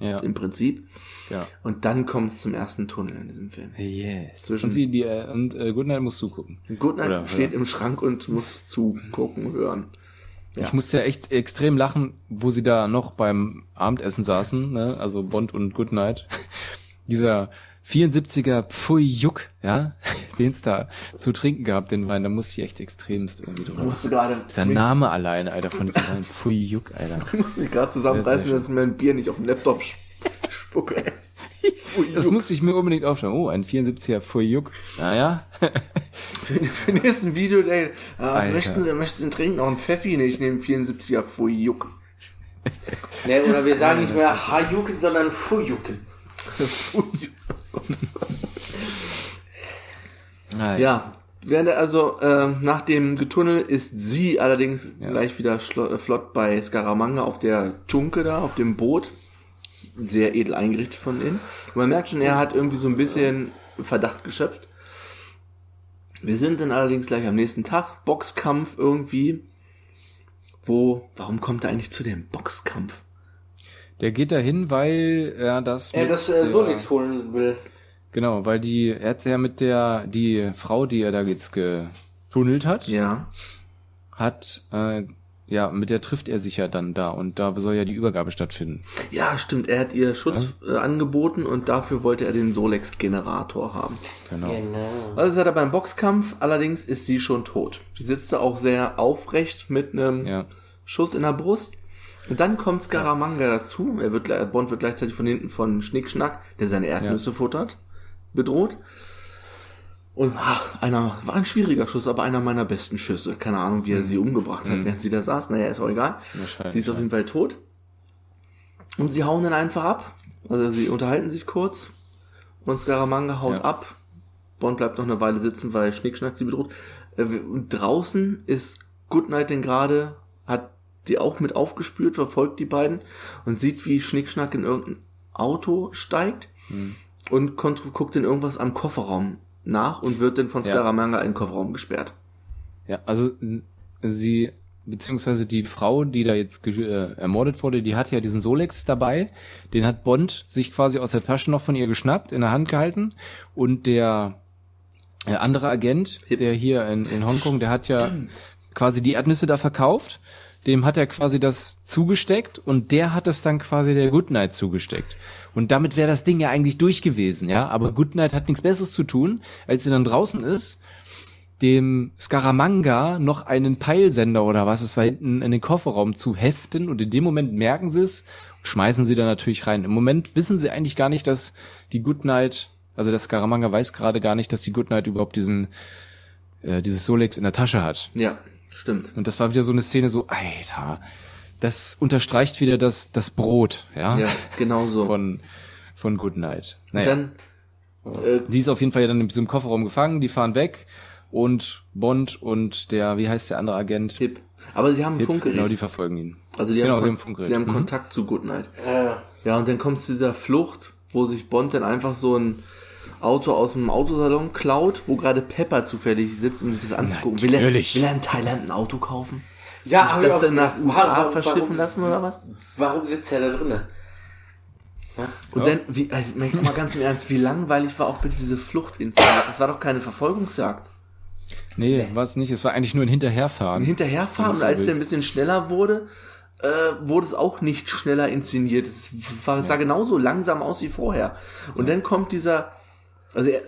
Ja. im Prinzip. ja. Und dann kommt es zum ersten Tunnel in diesem Film. Yes. Zwischen- und sie, die, äh, und äh, Goodnight musst du gucken. Goodnight Oder, steht ja. im Schrank und muss zugucken, hören. Ich musste ja echt extrem lachen, wo sie da noch beim Abendessen saßen, ne? also Bond und Goodnight. *laughs* Dieser 74er Pfui Juck, ja, *laughs* den es da zu trinken gehabt, den Wein, da musste ich echt extremst irgendwie drüber. musste gerade Dieser Name alleine, Alter, von diesem Wein, Pfui Juck, Alter. Ich *laughs* muss mich gerade zusammenreißen, dass ich mein Bier nicht auf den Laptop *laughs* spucke. Das musste ich mir unbedingt aufschreiben. Oh, ein 74er Pfui Juck. Naja, für, für den nächsten Video, ey, ah, was Alter. möchten Sie, möchten Sie trinken? Noch ein Pfeffi? Nee, ich nehme 74er Fujuk. Ne, oder wir sagen nicht mehr Hajuken, sondern Fujuken. Fujuk. Ah, Ja, während er also ähm, nach dem Getunnel ist sie allerdings gleich wieder äh, flott bei Scaramanga auf der Dschunke da, auf dem Boot. Sehr edel eingerichtet von innen. Und man merkt schon, er hat irgendwie so ein bisschen Verdacht geschöpft. Wir sind dann allerdings gleich am nächsten Tag. Boxkampf irgendwie. Wo, warum kommt er eigentlich zu dem Boxkampf? Der geht dahin, weil er das. Er das äh, Solix holen will. Genau, weil die, er hat ja mit der, die Frau, die er da jetzt getunnelt hat, Ja. hat, äh, ja, mit der trifft er sich ja dann da und da soll ja die Übergabe stattfinden. Ja, stimmt. Er hat ihr Schutz äh, angeboten und dafür wollte er den Solex-Generator haben. Genau. Genau. Also ist er da beim Boxkampf, allerdings ist sie schon tot. Sie sitzt da auch sehr aufrecht mit einem Ja. Schuss in der Brust. Und dann kommt Scaramanga dazu. Er wird, gle- Bond wird gleichzeitig von hinten von Schnickschnack, der seine Erdnüsse futtert, bedroht. Und ach, einer, war ein schwieriger Schuss, aber einer meiner besten Schüsse. Keine Ahnung, wie er sie umgebracht hat, während sie da saß. Naja, ist auch egal. Sie ist auf ja. jeden Fall tot. Und sie hauen dann einfach ab. Also sie unterhalten sich kurz. Und Scaramanga haut Ja. ab. Bond bleibt noch eine Weile sitzen, weil Schnickschnack sie bedroht. Äh, Und draußen ist Goodnight denn gerade, hat die auch mit aufgespürt, verfolgt die beiden und sieht, wie Schnickschnack in irgendein Auto steigt Hm. und guckt in irgendwas am Kofferraum nach und wird dann von Ja. Scaramanga in den Kofferraum gesperrt. Ja, also sie, beziehungsweise die Frau, die da jetzt äh, ermordet wurde, die hat ja diesen Solex dabei. Den hat Bond sich quasi aus der Tasche noch von ihr geschnappt, in der Hand gehalten. Und der äh, andere Agent, der hier in, in Hongkong, der hat ja quasi die Erdnüsse da verkauft. Dem hat er quasi das zugesteckt und der hat es dann quasi der Goodnight zugesteckt. Und damit wäre das Ding ja eigentlich durch gewesen, ja. Aber Goodnight hat nichts Besseres zu tun, als er dann draußen ist dem Scaramanga noch einen Peilsender oder was es war hinten in den Kofferraum zu heften und in dem Moment merken sie es, schmeißen sie da natürlich rein. Im Moment wissen sie eigentlich gar nicht, dass die Goodnight, also der Scaramanga weiß gerade gar nicht, dass die Goodnight überhaupt diesen äh, dieses Solex in der Tasche hat. Ja, stimmt. Und das war wieder so eine Szene so, Alter, das unterstreicht wieder das das Brot, ja, Ja, genau so. von von Goodnight. Und Naja. dann, äh, Die ist auf jeden Fall ja dann in diesem Kofferraum gefangen, die fahren weg und Bond und der, wie heißt der andere Agent? Hip. Aber sie haben ein Hip, Funkgerät. Genau, die verfolgen ihn. also die genau, haben, sie haben Funkgerät. sie haben Mhm. Kontakt zu Goodnight. Äh, Ja, und dann kommt es zu dieser Flucht, wo sich Bond dann einfach so ein Auto aus dem Autosalon klaut, wo gerade Pepper zufällig sitzt, um sich das anzugucken. Will er, Natürlich. will er in Thailand ein Auto kaufen? ja, Sich das dann nach USA warum- verschiffen warum- lassen oder was? Warum sitzt er da drinnen? Und dann, wie, also, mal- mal ganz im Ernst, wie langweilig war auch bitte diese Flucht in Das war doch keine Verfolgungsjagd. Nee, war es nicht. Es war eigentlich nur ein Hinterherfahren. Ein Hinterherfahren und als der ein bisschen schneller wurde, äh, wurde es auch nicht schneller inszeniert. Es war, sah genauso langsam aus wie vorher. Und dann kommt dieser, also er,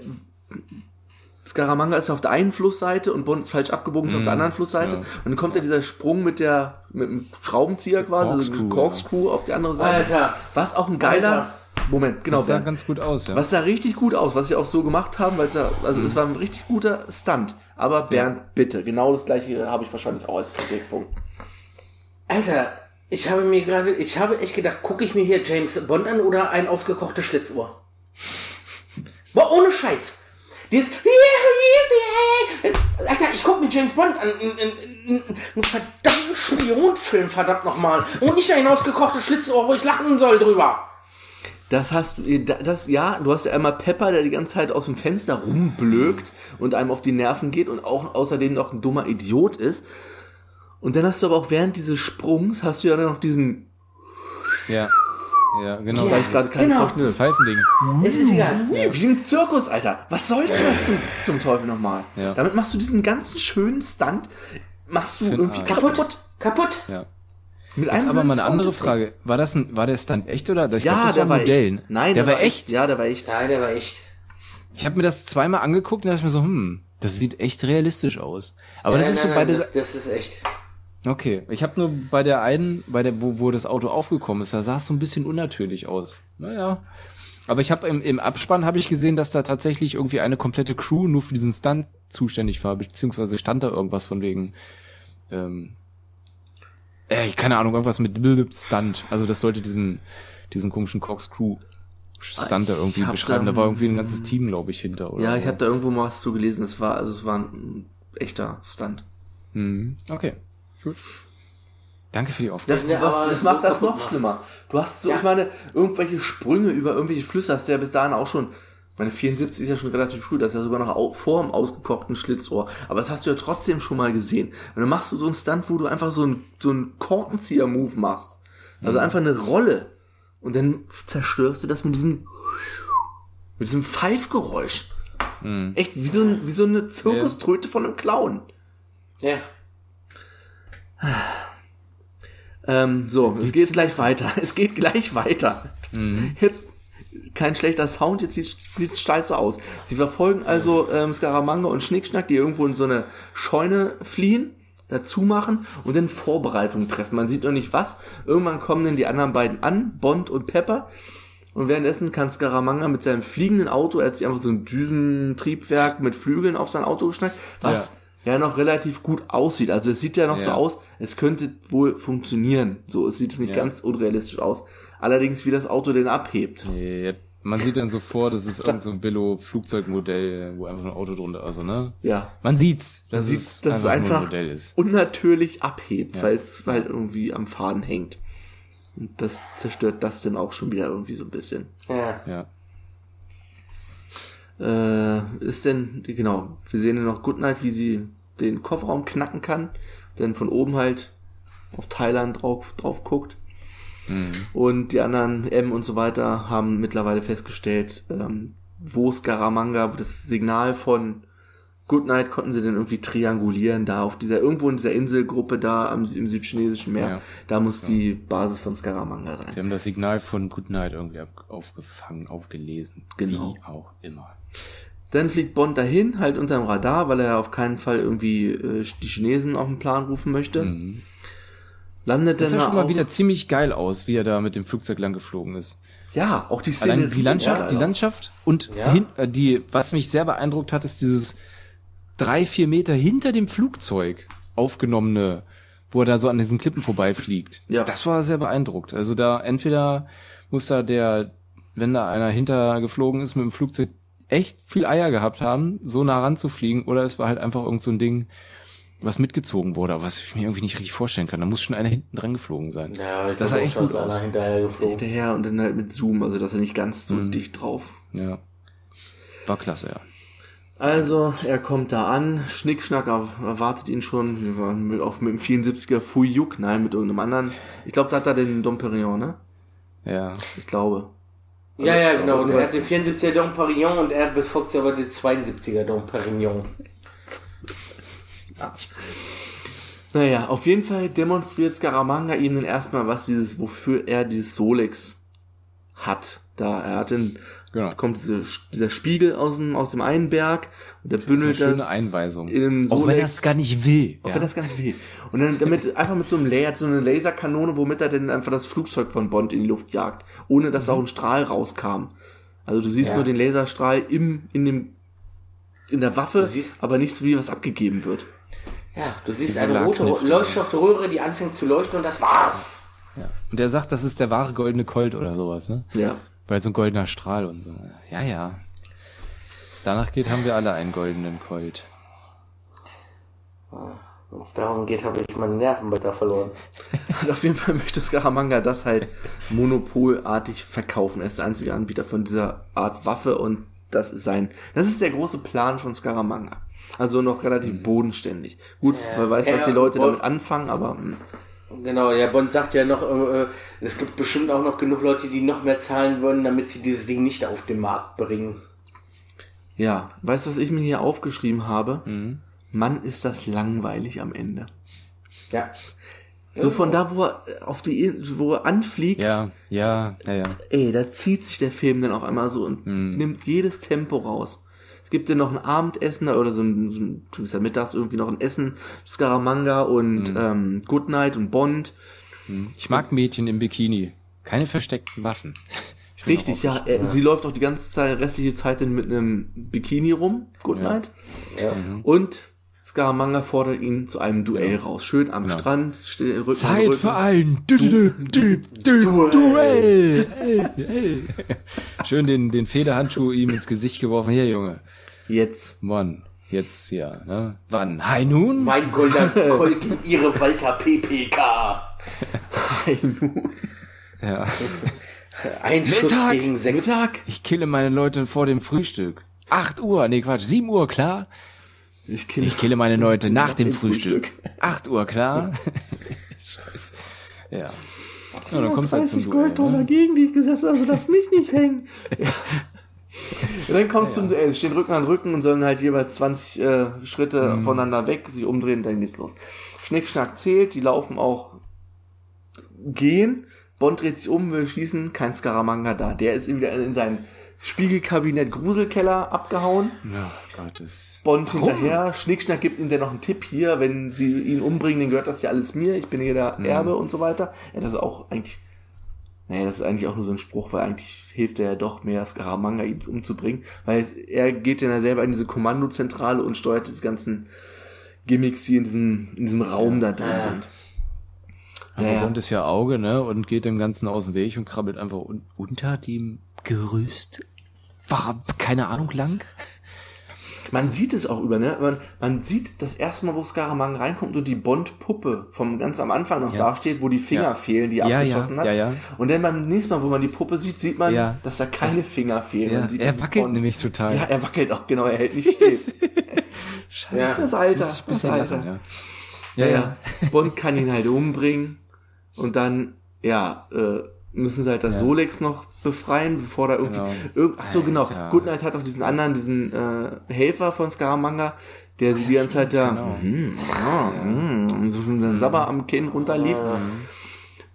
Scaramanga ist auf der einen Flussseite und Bond ist falsch abgebogen, ist auf der anderen Flussseite. Mhm. ja. Und dann kommt ja dieser Sprung mit der, mit dem Schraubenzieher quasi, also Corkscrew, ein Corkscrew auf die andere Seite. Alter. Was auch ein geiler, Alter. Moment, genau, das sah Bernd. ganz gut aus, ja. Was sah richtig gut aus, was sie auch so gemacht haben, weil es ja, also Mhm. es war ein richtig guter Stunt. Aber Bernd, bitte, genau das gleiche habe ich wahrscheinlich auch als Kritikpunkt. Alter, ich habe mir gerade, ich habe echt gedacht, gucke ich mir hier James Bond an oder ein ausgekochtes Schlitzohr? Boah, ohne Scheiß. Dieses, Alter, ich gucke mir James Bond an, in, in, in, einen verdammten Spionfilm, verdammt nochmal. Und nicht ein ausgekochtes Schlitzohr, wo ich lachen soll drüber. Das hast du, das, ja, du hast ja einmal Pepper, der die ganze Zeit aus dem Fenster rumblökt und einem auf die Nerven geht und auch außerdem noch ein dummer Idiot ist. Und dann hast du aber auch während dieses Sprungs, hast du ja dann noch diesen, ja. Ja, genau. sag ich gerade keine genau. Frau das Pfeifending. Es ist egal. Wie ein Zirkus, Alter. Was soll denn das zum, zum Teufel nochmal? Ja. Damit machst du diesen ganzen schönen Stunt, machst du den irgendwie Arsch. kaputt. Kaputt, kaputt. Ja. Mit Jetzt einem aber mal eine andere. Frage. War das ein, war der Stunt echt oder? Ich Ja, glaub, das der war war ein Modell. echt. Nein, der, war echt. Ja, der war echt. Nein, der war echt. Ich habe mir das zweimal angeguckt und dachte mir so, hm, das sieht echt realistisch aus. Aber das Nein, ist so nein, bei nein, der, das, das ist echt. Okay. Ich habe nur bei der einen, bei der, wo, wo das Auto aufgekommen ist, da sah es so ein bisschen unnatürlich aus. Naja. Aber ich habe im, im Abspann habe ich gesehen, dass da tatsächlich irgendwie eine komplette Crew nur für diesen Stunt zuständig war, beziehungsweise stand da irgendwas von wegen, ähm, äh, keine Ahnung, irgendwas mit Build Stunt. Also das sollte diesen, diesen komischen Corkscrew Stunt da irgendwie beschreiben. da- Da war irgendwie ein ganzes Team, glaube ich, hinter. Oder Ja, ich habe da irgendwo mal was zu gelesen. Es war, also es war ein echter Stunt. Mhm. Okay, gut. Danke für die Aufmerksamkeit. Das, Ja, das macht das noch schlimmer. Du hast so, Ja. ich meine, irgendwelche Sprünge über irgendwelche Flüsse hast du ja bis dahin auch schon. Meine 74 ist ja schon relativ früh, das ist ja sogar noch vor dem ausgekochten Schlitzohr. Aber das hast du ja trotzdem schon mal gesehen. Und dann machst du so einen Stunt, wo du einfach so einen, so einen Korkenzieher-Move machst. Also Mhm. einfach eine Rolle. Und dann zerstörst du das mit diesem, mit diesem Pfeifgeräusch. Mhm. Echt wie so, ein, wie so eine Zirkuströte von einem Clown. Ja. Ähm, so, es geht gleich weiter. *laughs* Es geht gleich weiter. Mhm. Jetzt kein schlechter Sound, jetzt sieht sieht's scheiße aus. Sie verfolgen also ähm, Scaramanga und Schnickschnack, die irgendwo in so eine Scheune fliehen, dazu machen und dann Vorbereitungen treffen. Man sieht noch nicht was. Irgendwann kommen dann die anderen beiden an, Bond und Pepper. Und währenddessen kann Scaramanga mit seinem fliegenden Auto, er hat sich einfach so ein Düsentriebwerk mit Flügeln auf sein Auto geschnallt, was ja. Noch relativ gut aussieht. Also es sieht ja noch so Ja. aus, es könnte wohl funktionieren. So, es sieht es nicht Ja. ganz unrealistisch aus. Allerdings, wie das Auto den abhebt. Nee, Man sieht dann so vor, das ist irgend so ein Billo-Flugzeugmodell, wo einfach ein Auto drunter, also ne? Ja. Man sieht's, dass Sieht, es dass es einfach, nur einfach ein Modell ist. unnatürlich abhebt, weil es halt irgendwie am Faden hängt. Und das zerstört das dann auch schon wieder irgendwie so ein bisschen. Ja. Ja. Äh, ist denn, genau, wir sehen ja noch Goodnight, wie sie den Kofferraum knacken kann, dann von oben halt auf Thailand drauf, drauf guckt. Und die anderen M und so weiter haben mittlerweile festgestellt, ähm, wo Scaramanga, das Signal von Goodnight konnten sie dann irgendwie triangulieren, da auf dieser, irgendwo in dieser Inselgruppe da am, im südchinesischen Meer, Ja. da muss die Basis von Scaramanga sein. Sie haben das Signal von Good Night irgendwie aufgefangen, aufgelesen. Genau. Wie auch immer. Dann fliegt Bond dahin, halt unterm Radar, weil er auf keinen Fall irgendwie äh, die Chinesen auf den Plan rufen möchte. Landet Mhm. Das dann sah schon mal wieder ziemlich geil aus, wie er da mit dem Flugzeug lang geflogen ist. Ja, auch die Szene. Allein die Landschaft, die Landschaft und Ja. hin, äh, die, was mich sehr beeindruckt hat, ist dieses drei, vier Meter hinter dem Flugzeug aufgenommene, wo er da so an diesen Klippen vorbeifliegt. Ja. Das war sehr beeindruckt. Also da entweder muss da der, wenn da einer hinter geflogen ist mit dem Flugzeug, echt viel Eier gehabt haben, so nah ranzufliegen, oder es war halt einfach irgend so ein Ding, was mitgezogen wurde, aber was ich mir irgendwie nicht richtig vorstellen kann. Da muss schon einer hinten dran geflogen sein. Ja, ich Das sah glaube echt auch, gut aus. einer hinterher geflogen. hinterher und dann halt mit Zoom, also dass er nicht ganz so Mhm. dicht drauf. Ja. War klasse, ja. Also, er kommt da an, Schnickschnack er- erwartet ihn schon, wir waren mit, auch mit dem 74er Fuyuk, nein, mit irgendeinem anderen. Ich glaube, da hat er den Dom Perignon, ne? Ja. Ich glaube. Ja, ja, genau. Und er hat den 74er Dom Perignon und er befolgt aber den 72er Dom Perignon. Naja, auf jeden Fall demonstriert Scaramanga ihm dann erstmal, was dieses, wofür er dieses Solex hat. Da, er hat den, Genau. kommt diese, dieser Spiegel aus dem, aus dem einen Berg und der bündelt Eine schöne das Einweisung. in einem Auch wenn er es gar nicht will. Auch ja. wenn das gar nicht will. Und dann damit einfach mit so einem Laser, so eine Laserkanone, womit er dann einfach das Flugzeug von Bond in die Luft jagt, ohne dass Mhm. auch ein Strahl rauskam. Also du siehst Ja. nur den Laserstrahl im, in dem, in der Waffe, aber nichts wie was abgegeben wird. Ja, du siehst Diese eine rote. Leuchtstoffröhre, die anfängt zu leuchten und das war's. ja. Und er sagt, das ist der wahre goldene Colt oder sowas, ne? Ja. Weil so ein goldener Strahl und so. Ja, ja. Wenn es danach geht, haben wir alle einen goldenen Colt. Wenn es darum geht, habe ich meine Nerven weiter verloren. Und *laughs* auf jeden Fall möchte Scaramanga das halt monopolartig verkaufen. Er ist der einzige Anbieter von dieser Art Waffe und das ist sein, das ist der große Plan von Scaramanga. Also noch relativ bodenständig. Gut, man weiß, was die Leute damit anfangen, aber hm. Genau, ja, Bond sagt ja noch, äh, äh, es gibt bestimmt auch noch genug Leute, die noch mehr zahlen würden, damit sie dieses Ding nicht auf den Markt bringen. Ja, weißt du, was ich mir hier aufgeschrieben habe? Mann, ist das langweilig am Ende. Ja. So von da, wo er auf die, wo er anfliegt, Ja, ja, ja, ja. ey, da zieht sich der Film dann auf einmal so und nimmt jedes Tempo raus. Es gibt ja noch ein Abendessen oder so ein, so ein ist ja mittags irgendwie noch ein Essen, Scaramanga und ähm, Goodnight und Bond. Ich mag Mädchen im Bikini. Keine versteckten Waffen. *laughs* Richtig, ja, äh, sie läuft auch die ganze Zeit, restliche Zeit dann mit einem Bikini rum, Goodnight. Ja. Und Scaramanga fordert ihn zu einem Duell raus. Schön am Strand, steht Rücken Zeit Rücken. für ein du du du du Duell. Duell. *laughs* Schön den, den Federhandschuh ihm ins Gesicht geworfen. Hier, Junge. Jetzt. Mann, jetzt ja. Ne? Wann? Hi nun? Mein goldener *laughs* gegen ihre Walter PPK. Ja. Ein Schuss Mittag, gegen sechs. Mittag. Ich kille meine Leute vor dem Frühstück. 8 Uhr, nee Quatsch, 7 Uhr, klar. Ich kenne Ich kille meine Leute *laughs* nach dem dem Frühstück. Frühstück. 8 Uhr, klar. *laughs* Scheiße. Ja. ja dann kommst du halt zum 30 Duell. Ne? gegen dich gesetzt, also lass mich nicht hängen. Ja. dann kommt zum Duell, stehen Rücken an Rücken und sollen halt jeweils 20 äh, Schritte Mhm. voneinander weg, sich umdrehen, dann geht's los. Schnickschnack zählt, die laufen auch gehen. Bond dreht sich um, will schießen, kein Scaramanga da. Der ist wieder in sein Spiegelkabinett Gruselkeller abgehauen. Ja, Gott, das. Bond hinterher. Schnickschnack gibt ihm dann noch einen Tipp hier, wenn sie ihn umbringen, dann gehört das ja alles mir, ich bin hier der Erbe und so weiter. Ja, das ist auch eigentlich, naja, das ist eigentlich auch nur so ein Spruch, weil eigentlich hilft er ja doch mehr, Scaramanga ihn umzubringen, weil er geht dann ja selber in diese Kommandozentrale und steuert diese ganzen Gimmicks, die in diesem, in diesem Raum da drin sind. Aber Ja, ja. Bond ist ja Auge, ne? Und geht dem Ganzen aus dem Weg und krabbelt einfach un unter dem Gerüst. War, keine Ahnung, lang. Man sieht es auch über, ne? Man, man sieht das erste Mal, wo Scaramanga reinkommt und die Bond-Puppe vom ganz am Anfang noch Ja. dasteht, wo die Finger Ja. fehlen, die er Ja, abgeschossen ja, hat. ja, ja. Und dann beim nächsten Mal, wo man die Puppe sieht, sieht man, dass da keine Finger fehlen. Man sieht, er das wackelt nämlich total. Ja, er wackelt auch, genau, er hält nicht still. *laughs* Scheiße. Das das Alter. Muss ich bisschen das Alter. lachen, ja. Ja, ja. *laughs* Bond kann ihn halt umbringen und dann, ja, äh, müssen sie halt das Solex noch befreien, bevor da irgendwie. Genau. Irgend, ach so, genau. Goodnight hat auch diesen anderen, diesen äh, Helfer von Scaramanga, der sie die ganze Zeit da genau. hm, ah, hm, so schon der Sabber am Kinn runterlief.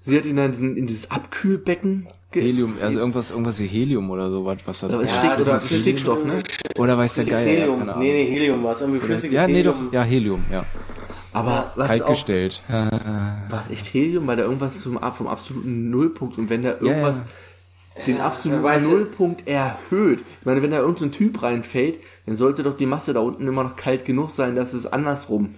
Sie hat ihn dann in, diesen, in dieses Abkühlbecken Helium, also irgendwas, irgendwas wie Helium oder so, was, was da Aber drin es ist. Das oder ist Helium. Stickstoff, ne? Oder weiß der ja, Helium. Ahnung. nee, nee, Helium war es. Irgendwie flüssiges ja, nee, doch, Helium. ja, Helium, ja. Aber was auch, Kaltgestellt. Ja, war es echt Helium, weil da irgendwas zum, vom absoluten Nullpunkt und wenn da irgendwas den absoluten du- Nullpunkt erhöht, ich meine, wenn da irgendein Typ reinfällt, dann sollte doch die Masse da unten immer noch kalt genug sein, dass es andersrum,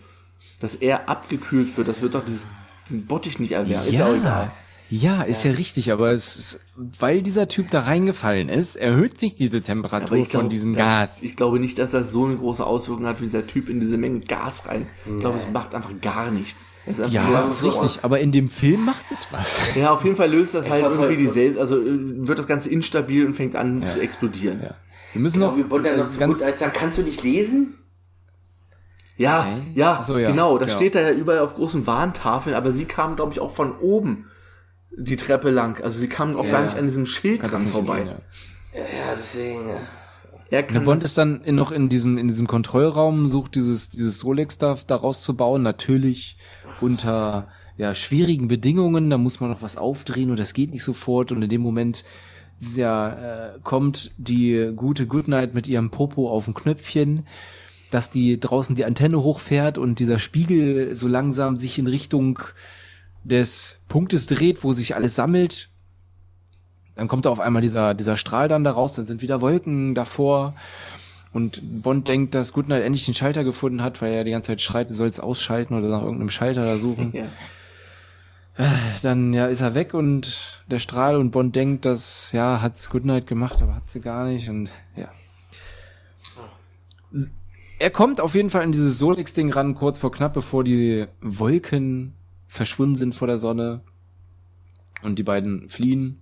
dass er abgekühlt wird, das wird doch dieses, diesen Bottich nicht erwärmen, ist ja auch egal. Ja, ist ja. richtig, aber es ist, weil dieser Typ da reingefallen ist, erhöht sich diese Temperatur ich von diesem das, Gas. ich glaube nicht, dass das so eine große Auswirkung hat, wie dieser Typ in diese Menge Gas rein. Ich glaube, es macht einfach gar nichts. Einfach Ja, das ist richtig, aber in dem Film macht es was. Ja, auf jeden Fall löst das halt irgendwie dieselbe, also äh, wird das Ganze instabil und fängt an zu explodieren. Ja. Wir müssen noch Wie Bond dann noch also zu gut als sagen, kannst du nicht lesen? Ja, Okay. ja, so, ja. genau. Das Ja. steht da ja überall auf großen Warntafeln, aber sie kam, glaube ich, auch von oben die Treppe lang. Also sie kam auch gar nicht an diesem Schild dran vorbei. gesehen, ja. Ja, deswegen. Er Der kann Bond ist dann in, noch in diesem, in diesem Kontrollraum, sucht dieses, dieses Rolex da, daraus zu bauen, natürlich unter, ja, schwierigen Bedingungen, da muss man noch was aufdrehen und das geht nicht sofort und in dem Moment, ja, äh, kommt die gute Goodnight mit ihrem Popo auf ein Knöpfchen, dass die draußen die Antenne hochfährt und dieser Spiegel so langsam sich in Richtung des Punktes dreht, wo sich alles sammelt dann kommt da auf einmal dieser, dieser Strahl dann da raus, dann sind wieder Wolken davor. Und Bond denkt, dass Goodnight endlich den Schalter gefunden hat, weil er die ganze Zeit schreit, du sollst ausschalten oder nach irgendeinem Schalter da suchen. *laughs* ja. Dann ja, ist er weg und der Strahl und Bond denkt, dass ja, hat's Goodnight gemacht, aber hat sie gar nicht und ja. Er kommt auf jeden Fall in dieses Solix-Ding ran, kurz vor knapp, bevor die Wolken verschwunden sind vor der Sonne und die beiden fliehen.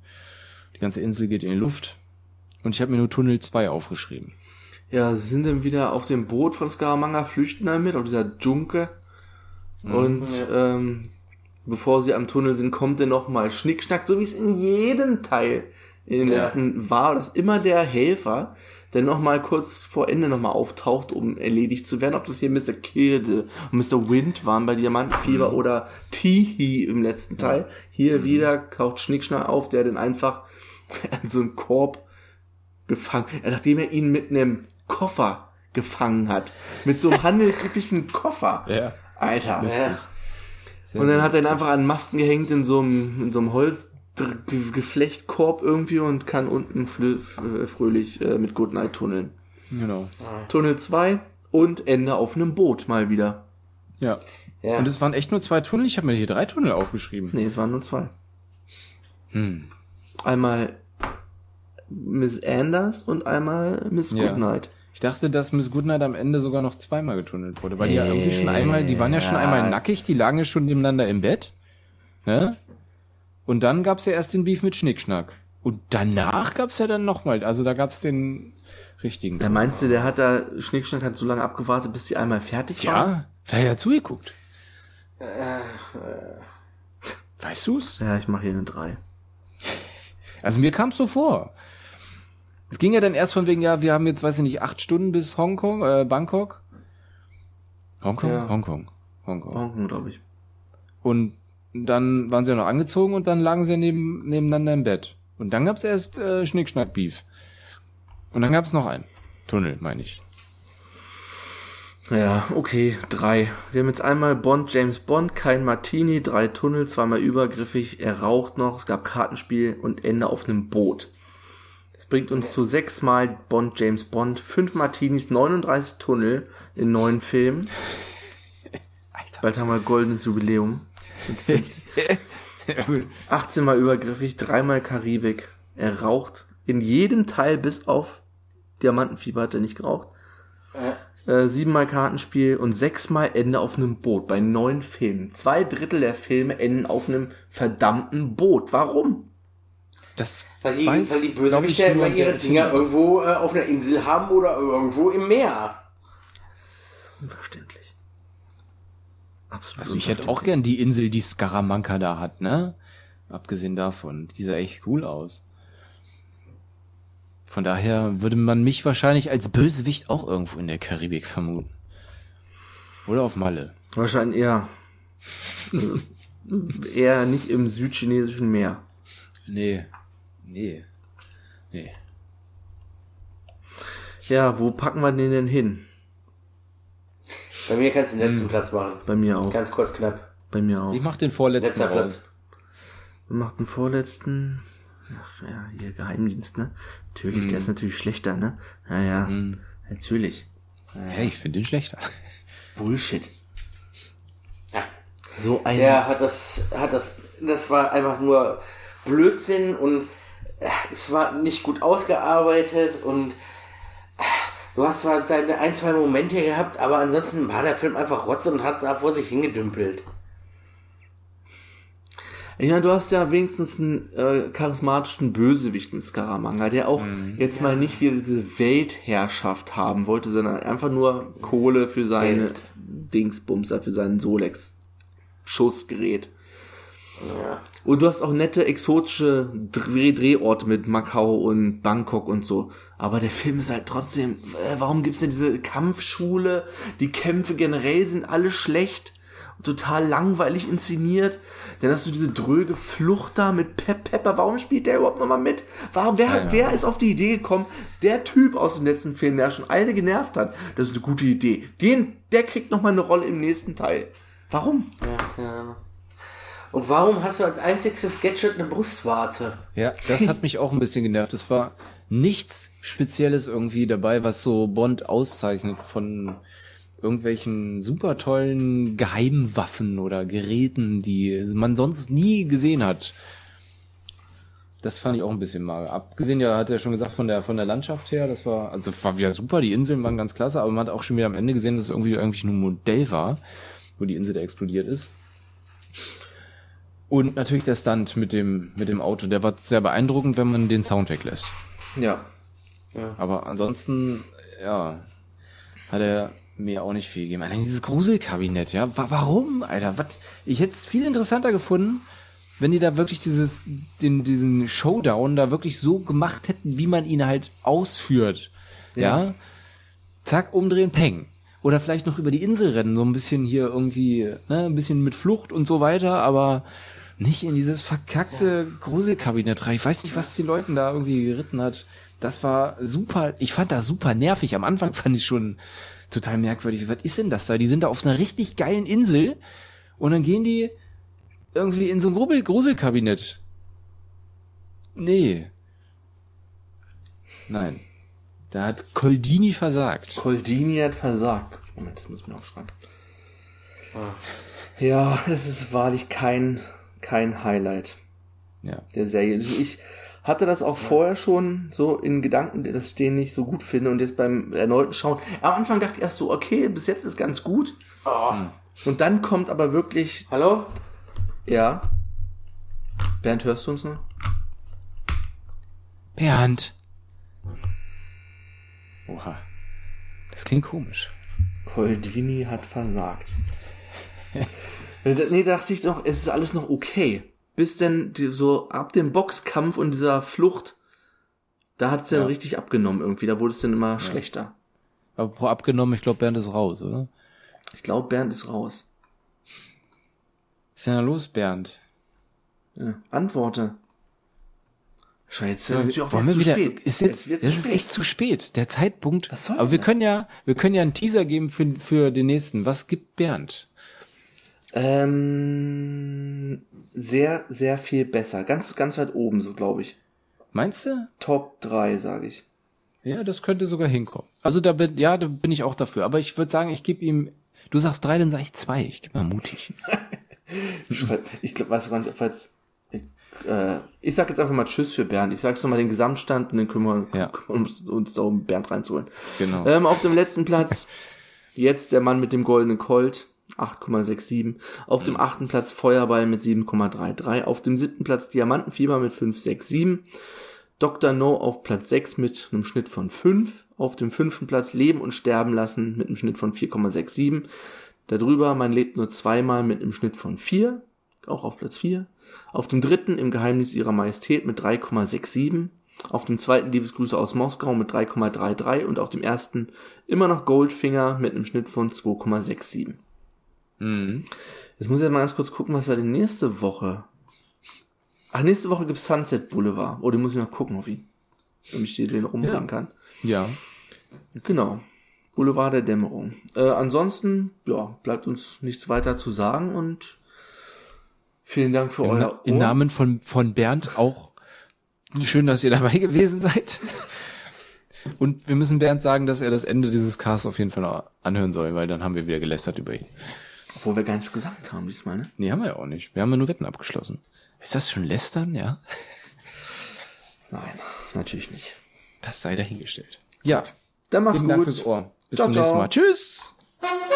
Die ganze Insel geht in die Luft. Und ich habe mir nur Tunnel 2 aufgeschrieben. ja, sie sind dann wieder auf dem Boot von Scaramanga, flüchten damit, auf dieser Junke. Und ähm, bevor sie am Tunnel sind, kommt dann noch mal Schnickschnack, so wie es in jedem Teil in den Ja. letzten war, dass immer der Helfer der noch mal kurz vor Ende noch mal auftaucht, um erledigt zu werden. Ob das hier Mr. Kirde und Mr. Wind waren bei Diamantenfieber oder Tihi im letzten Teil. Hier wieder taucht Schnickschnack auf, der dann einfach *laughs* an so einen Korb gefangen, ja, nachdem er ihn mit einem Koffer gefangen hat. Mit so einem handelsüblichen *laughs* Koffer. Ja. Alter. Ja. Und dann hat er ihn einfach an Masken gehängt in so einem, in so einem Holzgeflechtkorb irgendwie und kann unten f- fröhlich äh, mit Goodnight tunneln. Genau. Tunnel 2 und Ende auf einem Boot mal wieder. Ja. Ja. Und es waren echt nur zwei Tunnel. Ich habe mir hier drei Tunnel aufgeschrieben. Nee, es waren nur zwei. Hm. Einmal Miss Anders und einmal Miss Ja. Goodnight. Ich dachte, dass Miss Goodnight am Ende sogar noch zweimal getunnelt wurde, weil die ja irgendwie schon einmal, die waren ja schon einmal nackig, die lagen ja schon nebeneinander im Bett. Ne? Und dann gab's ja erst den Beef mit Schnickschnack. Und danach gab's ja dann nochmal, also da gab's den richtigen. Ja, meinst du, der hat da, Schnickschnack hat so lange abgewartet, bis sie einmal fertig waren? Ja, wer hat ja zugeguckt? Weißt du's? Ja, ich mache hier eine 3. Also mir kam's so vor. Es ging ja dann erst von wegen, ja, wir haben jetzt, weiß ich nicht, acht Stunden bis Hongkong, äh, Bangkok. Hongkong? Ja. Hongkong. Hongkong. Banken, glaube ich. Und dann waren sie ja noch angezogen und dann lagen sie ja neben, nebeneinander im Bett. Und dann gab's erst äh, Schnickschnack-Beef. Und dann gab's noch einen. Tunnel, meine ich. Ja, okay, drei. Wir haben jetzt einmal Bond, James Bond, kein Martini, drei Tunnel, zweimal übergriffig, er raucht noch, es gab Kartenspiel und Ende auf einem Boot. Das bringt uns zu sechsmal Bond, James Bond, fünf Martinis, 39 Tunnel in neun Filmen. *laughs* Bald haben wir goldenes Jubiläum. *laughs* 18 mal übergriffig, dreimal Karibik. Er raucht in jedem Teil bis auf Diamantenfieber hat er nicht geraucht. Äh, siebenmal Kartenspiel und sechsmal Ende auf einem Boot bei neun Filmen. Zwei Drittel der Filme enden auf einem verdammten Boot. Warum? Das Weil die, weiß, weil die Bösewichte ja immer ihre Dinger irgendwo äh, auf einer Insel haben oder irgendwo im Meer. Unverständlich. Absolut. Also ich hätte auch gern die Insel, die Skaramanka da hat, ne? Abgesehen davon. Die sah echt cool aus. Von daher würde man mich wahrscheinlich als Bösewicht auch irgendwo in der Karibik vermuten. Oder auf Malle. Wahrscheinlich eher. also, eher nicht im südchinesischen Meer. Nee. Nee. Nee. Ja, wo packen wir den denn hin? Bei mir kannst du den Hm. letzten Platz machen. Bei mir auch. Ganz kurz knapp. Bei mir auch. Ich mach den vorletzten Letzter. Platz. Wir machen den vorletzten. Ach ja, hier Geheimdienst, ne? Natürlich, der ist natürlich schlechter, ne? Ja, ja. Natürlich. Ja, ich finde den schlechter. Bullshit. Ja. So ein. Der hat das, hat das, das war einfach nur Blödsinn und äh, es war nicht gut ausgearbeitet und äh, du hast zwar seine ein, zwei Momente gehabt, aber ansonsten war der Film einfach Rotze und hat da vor sich hingedümpelt. Ja, du hast ja wenigstens einen äh, charismatischen Bösewicht mit Scaramanga, der auch jetzt mal nicht wieder diese Weltherrschaft haben wollte, sondern einfach nur Kohle für seine Geld. Dingsbumser, für seinen Solex-Schussgerät. Ja. Und du hast auch nette exotische Dreh Drehorte mit Macau und Bangkok und so. Aber der Film ist halt trotzdem, äh, warum gibt's denn diese Kampfschule? Die Kämpfe generell sind alle schlecht. Total langweilig inszeniert. Dann hast du diese dröge Flucht da mit Pep Pepper. Warum spielt der überhaupt nochmal mit? Warum, wer, Ja. wer ist auf die Idee gekommen? Der Typ aus dem letzten Film, der schon alle genervt hat. Das ist eine gute Idee. Den, der kriegt nochmal eine Rolle im nächsten Teil. Warum? Ja, ja. Und warum hast du als einziges Gadget eine Brustwarze? Ja, das hat mich auch ein bisschen genervt. Es war nichts Spezielles irgendwie dabei, was so Bond auszeichnet von irgendwelchen super tollen Geheimwaffen oder Geräten, die man sonst nie gesehen hat. Das fand ich auch ein bisschen mager. Abgesehen, ja, hat er schon gesagt, von der, von der Landschaft her, das war, also war wieder super, die Inseln waren ganz klasse, aber man hat auch schon wieder am Ende gesehen, dass es irgendwie eigentlich nur ein Modell war, wo die Insel da explodiert ist. Und natürlich der Stunt mit dem, mit dem Auto, der war sehr beeindruckend, wenn man den Sound weglässt. Ja. Aber ansonsten, ja, hat er mir auch nicht viel gegeben. Allein dieses Gruselkabinett, ja. Wa warum, Alter? Was? Ich hätte es viel interessanter gefunden, wenn die da wirklich dieses, den, diesen Showdown da wirklich so gemacht hätten, wie man ihn halt ausführt. Ja. Zack, umdrehen, peng. Oder vielleicht noch über die Insel rennen, so ein bisschen hier irgendwie, ne, ein bisschen mit Flucht und so weiter, aber nicht in dieses verkackte Gruselkabinett rein. Ich weiß nicht, was die Leuten da irgendwie geritten hat. Das war super, ich fand das super nervig. Am Anfang *laughs* fand ich schon total merkwürdig. Was ist denn das da? Die sind da auf einer richtig geilen Insel und dann gehen die irgendwie in so ein Gruselkabinett. Nee. Nein. Da hat Coldini versagt. Coldini hat versagt. Moment, das muss ich mir aufschreiben. Ja, es ist wahrlich kein, kein Highlight Ja. der Serie. Also Ich hatte das auch vorher schon so in Gedanken, dass ich den nicht so gut finde und jetzt beim erneuten Schauen. Am Anfang dachte ich erst so, okay, bis jetzt ist ganz gut. Oh. Und dann kommt aber wirklich, Hallo? ja. Bernd, hörst du uns noch? Bernd. Oha. Das klingt komisch. Coldini hat versagt. *laughs* nee, da dachte ich doch, es ist alles noch okay. Bis denn die, so ab dem Boxkampf und dieser Flucht, da hat's dann Ja. richtig abgenommen irgendwie. Da wurde es dann immer schlechter. Aber pro abgenommen, ich glaube, Bernd ist raus, oder? Ich glaube, Bernd ist raus. Was ist denn da los, Bernd? Ja. Antworte. Scheiße, jetzt ist natürlich auch Wollen wir wieder, spät. ist jetzt, wird's das ist echt zu spät. Der Zeitpunkt. Was soll aber wir das? können ja, wir können ja einen Teaser geben für, für den nächsten. Was gibt Bernd? Ähm, sehr, sehr viel besser. Ganz, ganz weit oben, so glaube ich. Meinst du? Top 3, sage ich. Ja, das könnte sogar hinkommen. Also da bin, ja, da bin ich auch dafür. Aber ich würde sagen, ich gebe ihm, du sagst drei, dann sage ich zwei. Ich gebe mal mutig. *laughs* Ich glaub, weiß gar nicht. Ich, äh, ich sag jetzt einfach mal Tschüss für Bernd. Ich sag jetzt nochmal den Gesamtstand und dann können wir Ja. *laughs* kümmern uns, uns darum, Bernd reinzuholen. Genau. Ähm, auf dem letzten Platz *laughs* jetzt der Mann mit dem goldenen Colt. 8,67. Auf dem achten Platz Feuerball mit 7,33. Auf dem siebten Platz Diamantenfieber mit 5,67. Dr. No auf Platz 6 mit einem Schnitt von 5. Auf dem fünften Platz Leben und Sterben lassen mit einem Schnitt von 4,67. Darüber Man lebt nur zweimal mit einem Schnitt von 4. Auch auf Platz 4. Auf dem dritten Im Geheimnis ihrer Majestät mit 3,67. Auf dem zweiten Liebesgrüße aus Moskau mit 3,33 und auf dem ersten immer noch Goldfinger mit einem Schnitt von 2,67. Mhm. Jetzt muss ich mal ganz kurz gucken, was er denn nächste Woche Ach, nächste Woche gibt's Sunset Boulevard. Oh, den muss ich noch gucken auf ihn. Damit ich den rumbringen Ja. kann. Ja. Genau. Boulevard der Dämmerung. Äh, ansonsten, ja, bleibt uns nichts weiter zu sagen und vielen Dank für Im, euer Na Im Ohr. Namen von, von Bernd auch schön, dass ihr dabei *laughs* gewesen seid. Und wir müssen Bernd sagen, dass er das Ende dieses Casts auf jeden Fall noch anhören soll, weil dann haben wir wieder gelästert über ihn. Obwohl wir gar nichts gesagt haben diesmal, ne? Nee, haben wir ja auch nicht. Wir haben ja nur Wetten abgeschlossen. Ist das schon lästern? Ja. Nein, natürlich nicht. Das sei dahingestellt. Ja. Dann macht's Vielen Dank gut. fürs Ohr. Bis Ciao, zum nächsten ciao. Mal. Tschüss. Thank you.